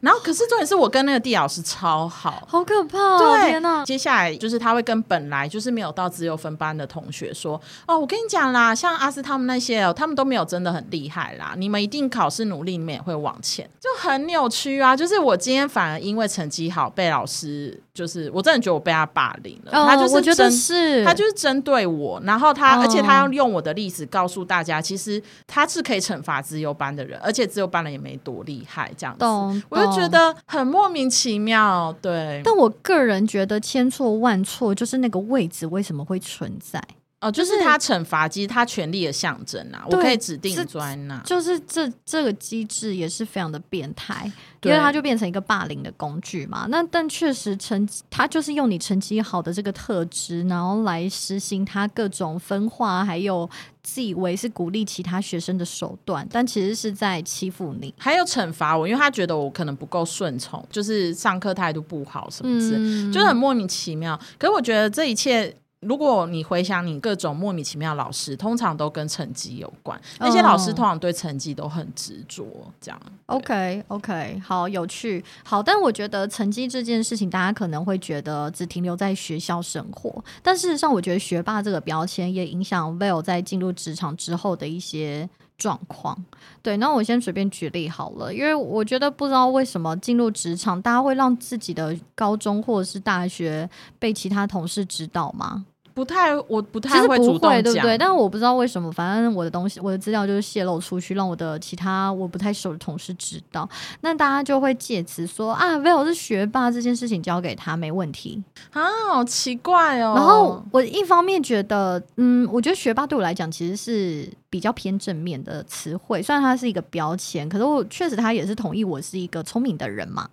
然后，可是重点是我跟那个地老师超好，好可怕！对，天哪！接下来就是他会跟本来就是没有到自由分班的同学说：“哦，我跟你讲啦，像阿斯他们那些哦，他们都没有真的很厉害啦，你们一定考试努力，你们也会往前。”就很扭曲啊！就是我今天反而因为成绩好被老师，就是我真的觉得我被他霸凌了。他就是我觉得是，他就是针对我，然后他而且他要用我的例子告诉大家，其实他是可以惩罚自由班的人，而且自由班人也没多厉害，这样子。我就。觉得很莫名其妙，对。但我个人觉得千错万错，就是那个位置为什么会存在？哦，就是他惩罚其实，他权力的象征啊！我可以指定专啊，就是这这个机制也是非常的变态，因为它就变成一个霸凌的工具嘛。那但确实成绩，他就是用你成绩好的这个特质，然后来实行他各种分化，还有自以为是鼓励其他学生的手段，但其实是在欺负你，还有惩罚我，因为他觉得我可能不够顺从，就是上课态度不好什么之，就是很莫名其妙。可是我觉得这一切。如果你回想你各种莫名其妙老师，通常都跟成绩有关。那些老师通常对成绩都很执着，这样。OK OK，好有趣，好。但我觉得成绩这件事情，大家可能会觉得只停留在学校生活，但事实上，我觉得学霸这个标签也影响 Will 在进入职场之后的一些状况。对，那我先随便举例好了，因为我觉得不知道为什么进入职场，大家会让自己的高中或者是大学被其他同事知道吗？不太，我不太会主动对不对？但是我不知道为什么，反正我的东西，我的资料就是泄露出去，让我的其他我不太熟的同事知道，那大家就会借此说啊，Will 是学霸，这件事情交给他没问题啊，好奇怪哦。然后我一方面觉得，嗯，我觉得学霸对我来讲其实是比较偏正面的词汇，虽然它是一个标签，可是我确实他也是同意我是一个聪明的人嘛。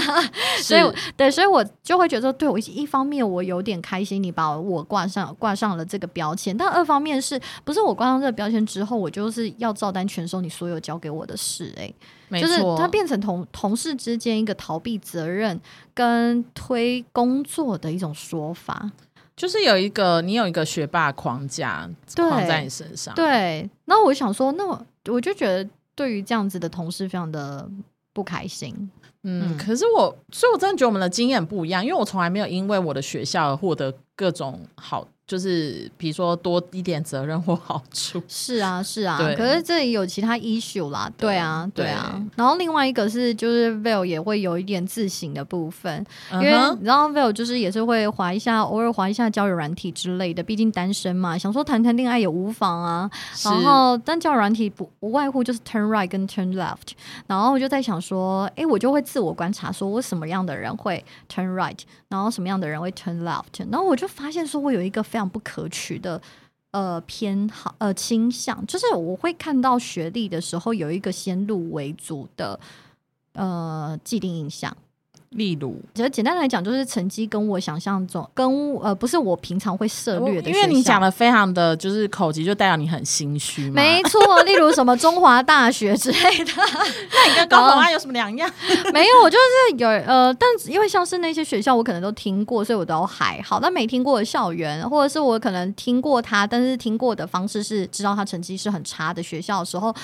(laughs) 所以我对，所以我就会觉得，对我一方面我有点开心，你把我挂上挂上了这个标签，但二方面是不是我挂上这个标签之后，我就是要照单全收你所有交给我的事、欸？就是它变成同同事之间一个逃避责任跟推工作的一种说法。就是有一个你有一个学霸框架对框在你身上，对，那我想说，那我我就觉得对于这样子的同事非常的不开心。嗯，可是我，所以我真的觉得我们的经验不一样，因为我从来没有因为我的学校而获得各种好，就是比如说多一点责任或好处。是啊，是啊，可是这里有其他 issue 啦，对啊，对啊对。然后另外一个是，就是 Veil 也会有一点自省的部分，因为你知道 Veil 就是也是会划一下，偶尔划一下交友软体之类的，毕竟单身嘛，想说谈谈恋爱也无妨啊。然后但交友软体不无外乎就是 turn right 跟 turn left，然后我就在想说，诶，我就会自我观察，说我什么样的人会 turn right，然后什么样的人会 turn left，然后我就发现说我有一个非常不可取的。呃，偏好呃倾向，就是我会看到学历的时候有一个先入为主的呃既定印象。例如，其实简单来讲，就是成绩跟我想象中，跟呃不是我平常会涉略的因为你讲的非常的就是口疾，就代表你很心虚嘛。没错，例如什么中华大学之类的，(laughs) 那你跟高红安有什么两样？(laughs) 没有，我就是有呃，但因为像是那些学校，我可能都听过，所以我都还好。但没听过的校园，或者是我可能听过他，但是听过的方式是知道他成绩是很差的学校的时候，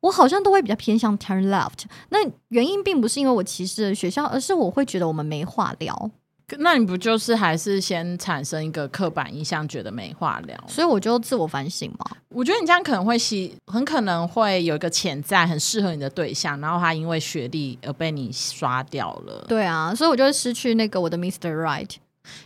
我好像都会比较偏向 turn left。那原因并不是因为我歧视的学校，而是我会觉得我们没话聊，那你不就是还是先产生一个刻板印象，觉得没话聊？所以我就自我反省嘛。我觉得你这样可能会吸，很可能会有一个潜在很适合你的对象，然后他因为学历而被你刷掉了。对啊，所以我就会失去那个我的 Mr. Right。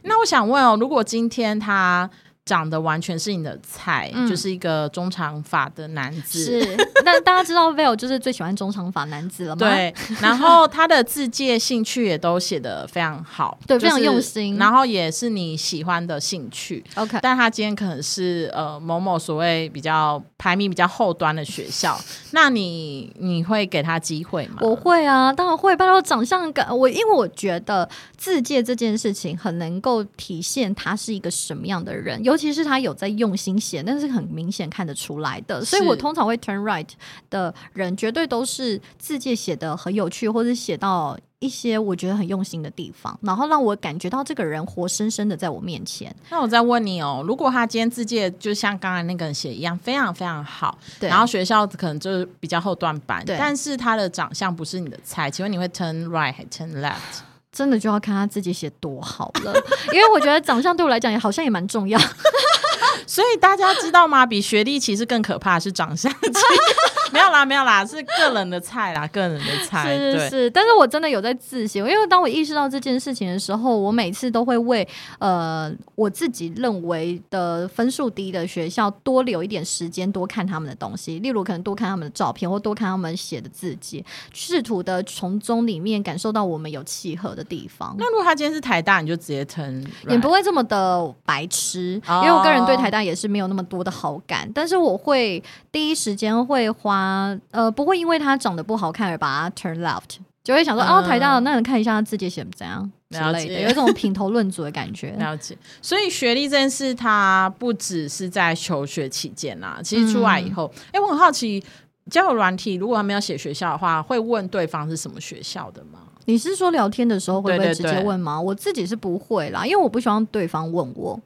那我想问哦，如果今天他长得完全是你的菜，嗯就是一个中长发的男子，是，(laughs) 那大家知道 Vail 就是最喜欢中长发男子了吗？对，然后他的字界兴趣也都写的非常好，(laughs) 就是对非常用心然后也是你喜欢的兴趣。，OK。但他今天可能是呃某某所谓比较排名比较后端的学校，(laughs) 那你你会给他机会吗？我会啊，当然会。包括，长相感我，因为我觉得自介这件事情很能够体现他是一个什么样的人，尤其是他有在用心写，那是很明显看得出来的。所以我通常会 turn right 的人，绝对都是字介写的很有趣，或者写到一些我觉得很用心的地方，然后让我感觉到这个人活生生的在我面前。那我再问你哦，如果他今天字界就像刚才那个人写一样，非常非常好，对，然后学校可能就是比较后段班，对但是他的长相不是你的菜，请问你会 turn right 还 turn left？真的就要看他自己写多好了，因为我觉得长相对我来讲也好像也蛮重要。(laughs) 所以大家知道吗？比学历其实更可怕的是长相。(laughs) 没有啦，没有啦，是个人的菜啦，个人的菜。对，是是是，但是我真的有在自省，因为当我意识到这件事情的时候，我每次都会为呃我自己认为的分数低的学校多留一点时间，多看他们的东西，例如可能多看他们的照片，或多看他们写的字迹，试图的从中里面感受到我们有契合的地方。那如果他今天是台大，你就直接 turn，也不会这么的白痴，哦因为我个人对台大也是没有那么多的好感，但是我会第一时间会花呃，不会因为他长得不好看而把他 turn left，就会想说、嗯哦，台大那你看一下他字节写得怎样之类的，有一种品头论足的感觉。(laughs) 了解，所以学历这件事，它不只是在求学期间啦，其实出来以后，哎、我很好奇，交友软体如果他们要写学校的话，会问对方是什么学校的吗？你是说聊天的时候会不会直对对对接问吗？我自己是不会啦，因为我不希望对方问我，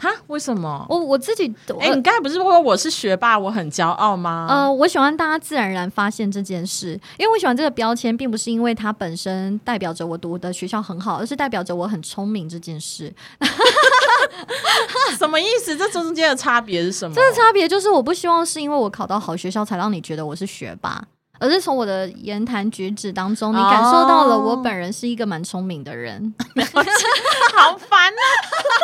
哈？为什么？我我自己我哎、你刚才不是说我是学霸，我很骄傲吗？呃，我喜欢大家自然而然发现这件事，因为我喜欢这个标签，并不是因为它本身代表着我读的学校很好，而是代表着我很聪明这件事。(laughs) 什么意思？这中间的差别是什么？这个差别就是，我不希望是因为我考到好学校才让你觉得我是学霸，而是从我的言谈举止当中，你感受到了我本人是一个蛮聪明的人。(laughs) 好烦啊！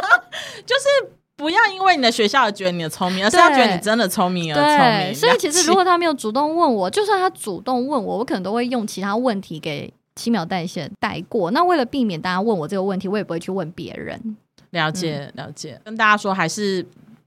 (laughs) 就是不要因为你的学校而觉得你的聪明，而是要觉得你真的聪明而聪，明。所以其实如果他没有主动问我，就算他主动问我，我可能都会用其他问题给七秒代谢带过。那为了避免大家问我这个问题，我也不会去问别人。了解了解，跟大家说还是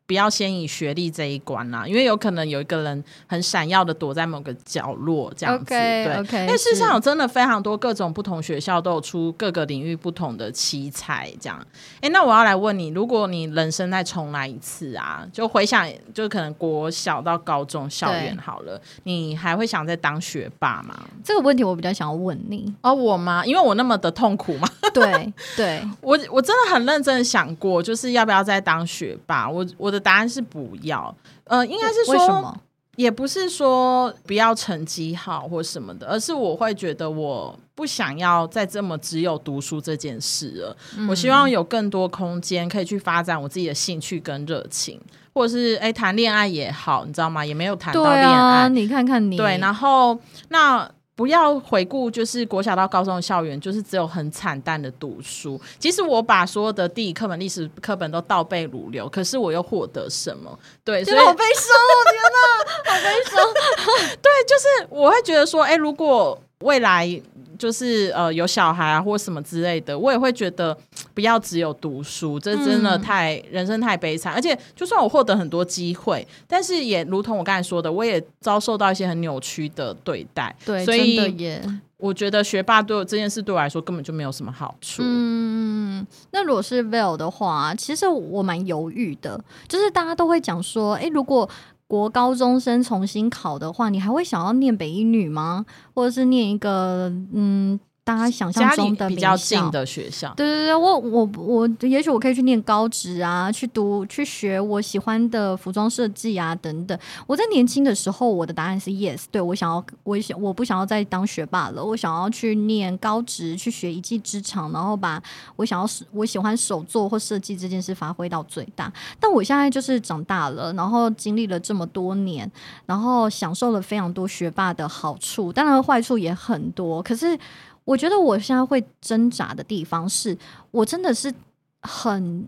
不要先以学历这一关啦，因为有可能有一个人很闪耀的躲在某个角落这样子。对为事实上有真的非常多各种不同学校都有出各个领域不同的奇才这样。哎，那我要来问你，如果你人生再重来一次啊，就回想就可能国小到高中校园好了，你还会想再当学霸吗？这个问题，我比较想要问你。哦，我吗？因为我那么的痛苦嘛。对对，我我真的很认真地想过，就是要不要再当学霸。我我的答案是不要。呃，应该是说，为什么？也不是说不要成绩好或什么的，而是我会觉得我不想要再这么只有读书这件事了。我希望有更多空间可以去发展我自己的兴趣跟热情，或者是哎谈恋爱也好，你知道吗？也没有谈到恋爱，啊，你看看你，对，然后那不要回顾，就是国小到高中的校园，就是只有很惨淡的读书。其实我把所有的地理课本、历史课本都倒背如流，可是我又获得什么？对，所以真的好悲伤哦！天哪，好悲伤。(laughs) 对就是我会觉得说，哎、如果未来就是呃有小孩啊或什么之类的，我也会觉得不要只有读书，这真的嗯太、人生太悲惨。而且就算我获得很多机会，但是也如同我刚才说的，我也遭受到一些很扭曲的对待。对，所以真的耶。我觉得学霸对我这件事对我来说根本就没有什么好处。嗯，那如果是 Veil 的话，其实我蛮犹豫的，就是大家都会讲说，哎，如果国高中生重新考的话，你还会想要念北一女吗？或者是念一个嗯，大家想象中的比较近的学校，对对对，我我我，也许我可以去念高职啊，去读去学我喜欢的服装设计啊，等等。我在年轻的时候，我的答案是 yes，对我想要，我想我不想要再当学霸了，我想要去念高职，去学一技之长，然后把我想要我喜欢手作或设计这件事发挥到最大。但我现在就是长大了，然后经历了这么多年，然后享受了非常多学霸的好处，当然坏处也很多，可是。我觉得我现在会挣扎的地方是，我真的是很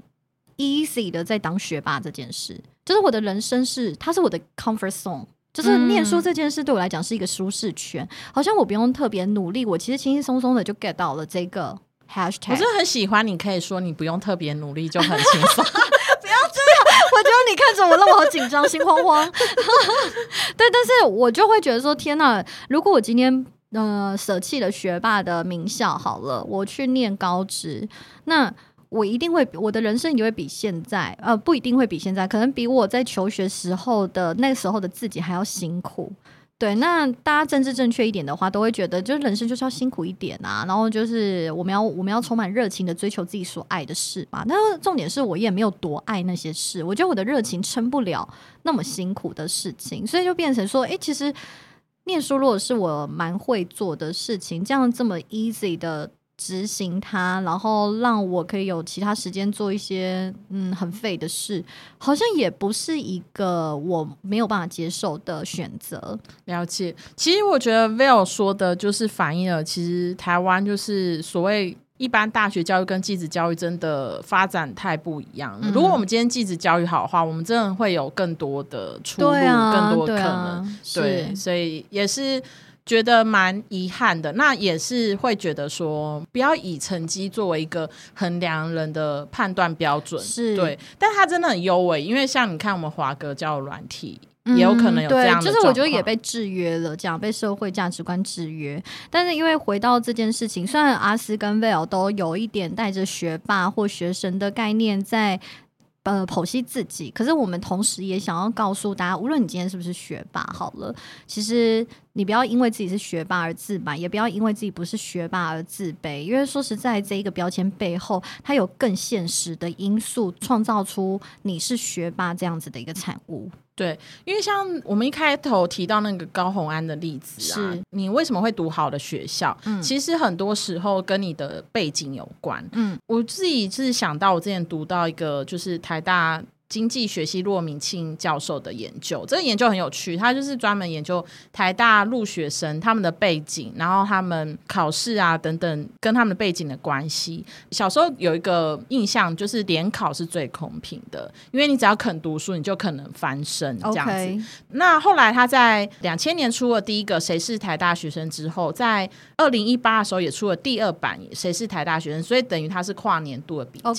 easy 的在当学霸这件事，就是我的人生是，它是我的 comfort zone，就是念书这件事对我来讲是一个舒适圈，好像我不用特别努力，我其实轻轻松松的就 get 到了这个 hashtag。我真的很喜欢。你可以说你不用特别努力就很轻松。(laughs) 不要这样我觉得你看着我让我好紧张，心慌慌。(laughs) 对，但是我就会觉得说，天哪！如果我今天呃舍弃了学霸的名校，好了，我去念高职，那我一定会，我的人生也会比现在呃不一定会比现在，可能比我在求学时候的那时候的自己还要辛苦。对，那大家政治正确一点的话，都会觉得就是人生就是要辛苦一点啊，然后就是我们要我们要充满热情的追求自己所爱的事嘛。但是重点是我也没有多爱那些事，我觉得我的热情撑不了那么辛苦的事情，所以就变成说，诶，其实念书如果是我蛮会做的事情，这样这么 easy 的。执行它，然后让我可以有其他时间做一些嗯很废的事，好像也不是一个我没有办法接受的选择。了解，其实我觉得 Vel 说的就是反映了，其实台湾就是所谓一般大学教育跟技职教育真的发展太不一样。嗯如果我们今天技职教育好的话，我们真的会有更多的出路，啊，更多的可能。对所以也是觉得蛮遗憾的。那也是会觉得说，不要以成绩作为一个衡量人的判断标准。是，对，但他真的很优美，因为像你看我们华哥交友软体。也有可能有这样的嗯对，就是我觉得也被制约了，这样被社会价值观制约。但是因为回到这件事情，虽然阿斯跟威尔都有一点带着学霸或学神的概念在。呃，剖析自己，可是我们同时也想要告诉大家，无论你今天是不是学霸，好了，其实你不要因为自己是学霸而自满，也不要因为自己不是学霸而自卑，因为说实在，这一个标签背后，它有更现实的因素，创造出你是学霸这样子的一个产物。对，因为像我们一开头提到那个高红安的例子啊是，你为什么会读好的学校？嗯其实很多时候跟你的背景有关。嗯，我自己是想到我之前读到一个就是台大。经济学系骆明庆教授的研究，这个研究很有趣，他就是专门研究台大入学生他们的背景，然后他们考试啊等等跟他们的背景的关系。小时候有一个印象就是联考是最公平的，因为你只要肯读书，你就可能翻身这样子。那后来他在两千年出了第一个《谁是台大学生》之后，在二零一八的时候也出了第二版《谁是台大学生》，所以等于他是跨年度的比较。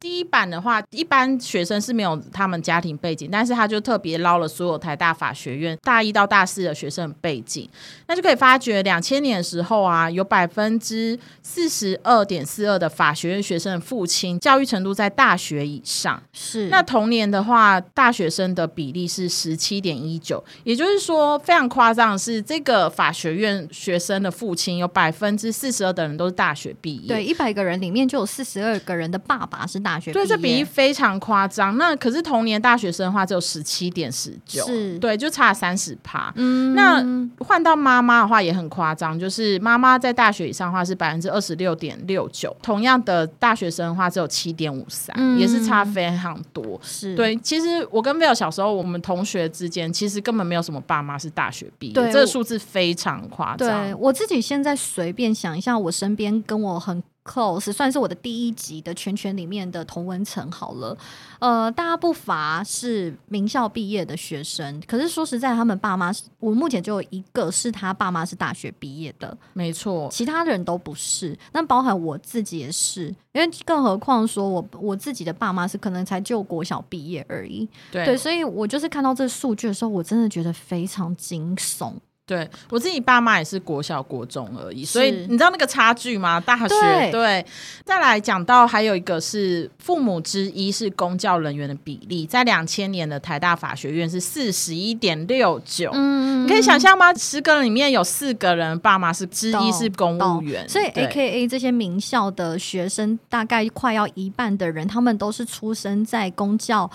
第一版的话，一般学生是没有他们家庭背景，但是他就特别捞了所有台大法学院大一到大四的学生背景，那就可以发觉，两千年的时候啊，有百分之四十二点四二的法学院学生的父亲教育程度在大学以上。是那同年的话，大学生的比例是十七点一九，也就是说非常夸张的是，这个法学院学生的父亲有百分之四十二的人都是大学毕业。对，一百个人里面就有四十二个人的爸爸是大学毕业，对，这比例非常夸张。那可是同年大学生的话，只有十七点十九，是对，就差三十趴。嗯那换到妈妈的话也很夸张，就是妈妈在大学以上的话是百分之二十六点六九，同样的大学生的话只有七点五三，嗯也是差非常多。是对，其实我跟 Bill 小时候，我们同学之间其实根本没有什么爸妈是大学毕业，对这个数字非常夸对张。我自己现在随便想一下，我身边跟我很 close，算是我的第一集的圈圈里面的同文层好了。呃，大家不乏是名校毕业的学生，可是说实在，他们爸妈是，我目前就有一个是他爸妈是大学毕业的，没错，其他人都不是。那包含我自己也是，因为更何况说我我自己的爸妈是可能才就国小毕业而已。对对，所以我就是看到这数据的时候，我真的觉得非常惊悚。对我自己爸妈也是国小国中而已，所以你知道那个差距吗？大学对对，再来讲到还有一个是父母之一是公教人员的比例，在两千年的台大法学院是四十一点六九。嗯你可以想象吗？十个人里面有四个人爸妈是之一是公务懂员，所以对 A K A 这些名校的学生，大概快要一半的人，他们都是出生在公教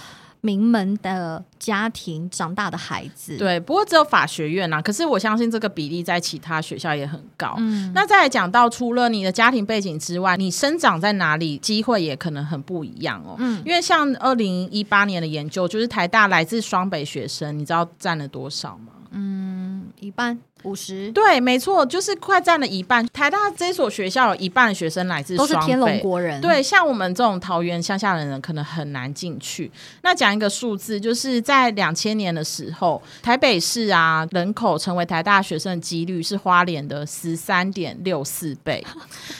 名门的家庭长大的孩子。，对，不过只有法学院啊，可是我相信这个比例在其他学校也很高。嗯，那再来讲到，除了你的家庭背景之外，你生长在哪里，机会也可能很不一样哦。嗯因为像二零一八年的研究，就是台大来自双北学生，你知道占了多少吗？嗯一半五十对，没错，就是快占了一半。台大这所学校有一半的学生来自都是天龙。国人。，对，像我们这种桃园乡下的人，可能很难进去。那讲一个数字，就是在两千年的时候，台北市啊人口成为台大学生的几率是花莲的十三点六四倍。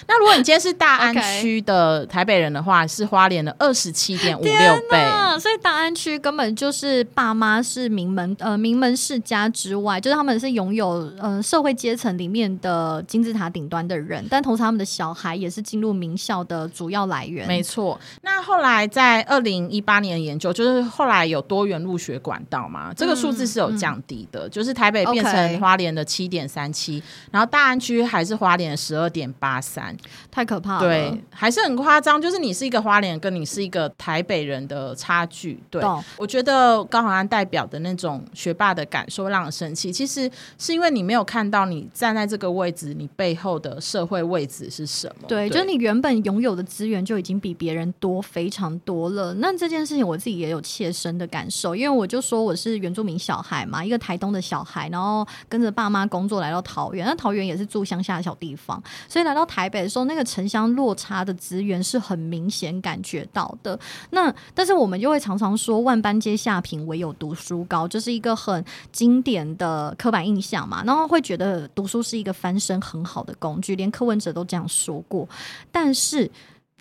那如果你今天是大安 (laughs) 区的台北人的话，是花莲的二十七点五六倍。啊，所以大安区根本就是爸妈是名门呃名门世家之外，就是他们是拥有呃社会阶层里面的金字塔顶端的人，但同时他们的小孩也是进入名校的主要来源。没错，那后来在二零一八年的研究，就是后来有多元入学管道嘛，这个数字是有降低的，就是台北变成花莲的七点三七，然后大安区还是花莲的十二点八三，太可怕了。对，还是很夸张，就是你是一个花莲，跟你是一个台北人的差距。对，我觉得高宏安代表的那种学霸的感受让人生气，其实是因为你没有看到你站在这个位置，你背后的社会位置是什么。对，就是你原本拥有的资源就已经比别人多非常多了。那这件事情我自己也有切身的感受，因为我就说我是原住民小孩嘛，一个台东的小孩，然后跟着爸妈工作来到桃园，那桃园也是住乡下的小地方，所以来到台北的时候，那个城乡落差的资源是很明显感觉到的。那但是我们就会常常说万般皆下品，唯有读书高，这是一个很经典的刻板印象嘛，然后会觉得读书是一个翻身很好的工具，连柯文哲都这样说过。但是，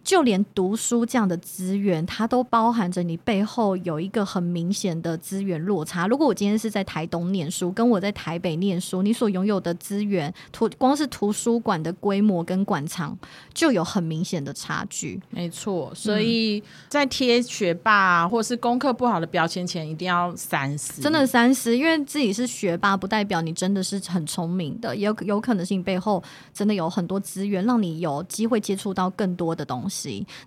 就连读书这样的资源，它都包含着你背后有一个很明显的资源落差。如果我今天是在台东念书，跟我在台北念书，你所拥有的资源，图光是图书馆的规模跟馆藏就有很明显的差距。没错，所以在贴学霸、啊、或是功课不好的标签前，一定要三思。真的三思，因为自己是学霸，不代表你真的是很聪明的，也有有可能是你背后真的有很多资源，让你有机会接触到更多的东西。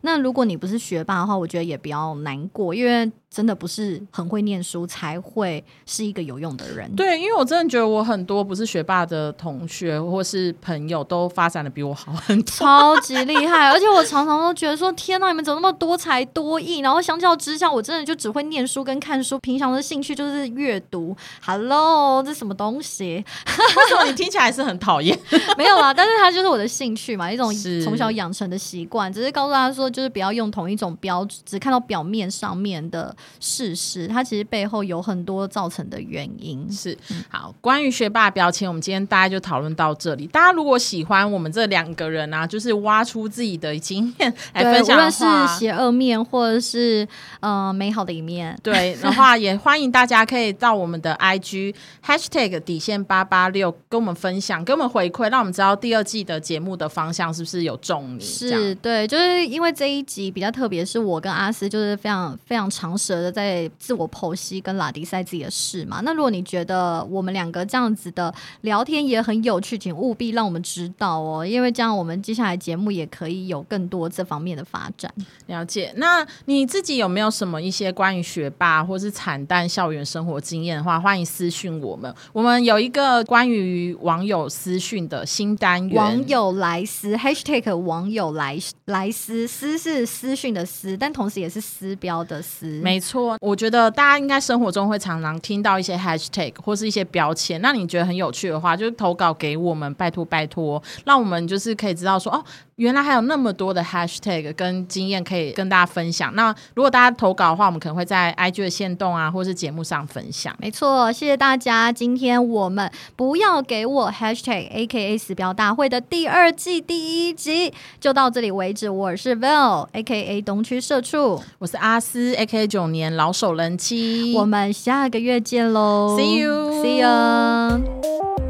那如果你不是学霸的话，我觉得也比较难过，因为真的不是很会念书才会是一个有用的人。对，因为我真的觉得我很多不是学霸的同学或是朋友都发展的比我好很多。超级厉害，而且我常常都觉得说，天呐，你们怎么那么多才多艺？然后相较之下，我真的就只会念书跟看书，平常的兴趣就是阅读。Hello，这什么东西？(laughs) 为什么你听起来是很讨厌？(laughs) 没有啦，但是它就是我的兴趣嘛，一种从小养成的习惯。只是告诉他说，就是不要用同一种标，只看到表面上面的事实，它其实背后有很多造成的原因。是好，关于学霸标签，我们今天大家就讨论到这里。大家如果喜欢我们这两个人啊，就是挖出自己的经验来分享，无论是邪恶面或者是呃美好的一面，对的话，也欢迎大家可以到我们的 IG hashtag 底线八八六跟我们分享，跟我们回馈，让我们知道第二季的节目的方向是不是有重你。是对，就是因为这一集比较特别，是我跟阿斯就是非常非常长舌的在自我剖析跟拉迪赛自己的事嘛。那如果你觉得我们两个这样子的聊天也很有趣，请务必让我们知道哦，因为这样我们接下来节目也可以有更多这方面的发展。了解，那你自己有没有什么一些关于学霸或是惨淡校园生活经验的话，欢迎私讯我们。我们有一个关于网友私讯的新单元，网友来私 #hashtag 网友来来私私是私讯的私，但同时也是私标的私。没错，我觉得大家应该生活中会常常听到一些 #hashtag 或是一些标签，那你觉得很有趣的话，就是投稿给我们，拜托拜托，让我们就是可以知道说哦。原来还有那么多的 hashtag 跟经验可以跟大家分享。那如果大家投稿的话，我们可能会在 IG 的线动啊，或是节目上分享。没错，谢谢大家。今天我们不要给我 hashtag AKA 死标大会的第二季第一集就到这里为止。我是 Val AKA 东区社畜，我是阿斯 AKA 九年老手人妻。我们下个月见喽！See you，See you。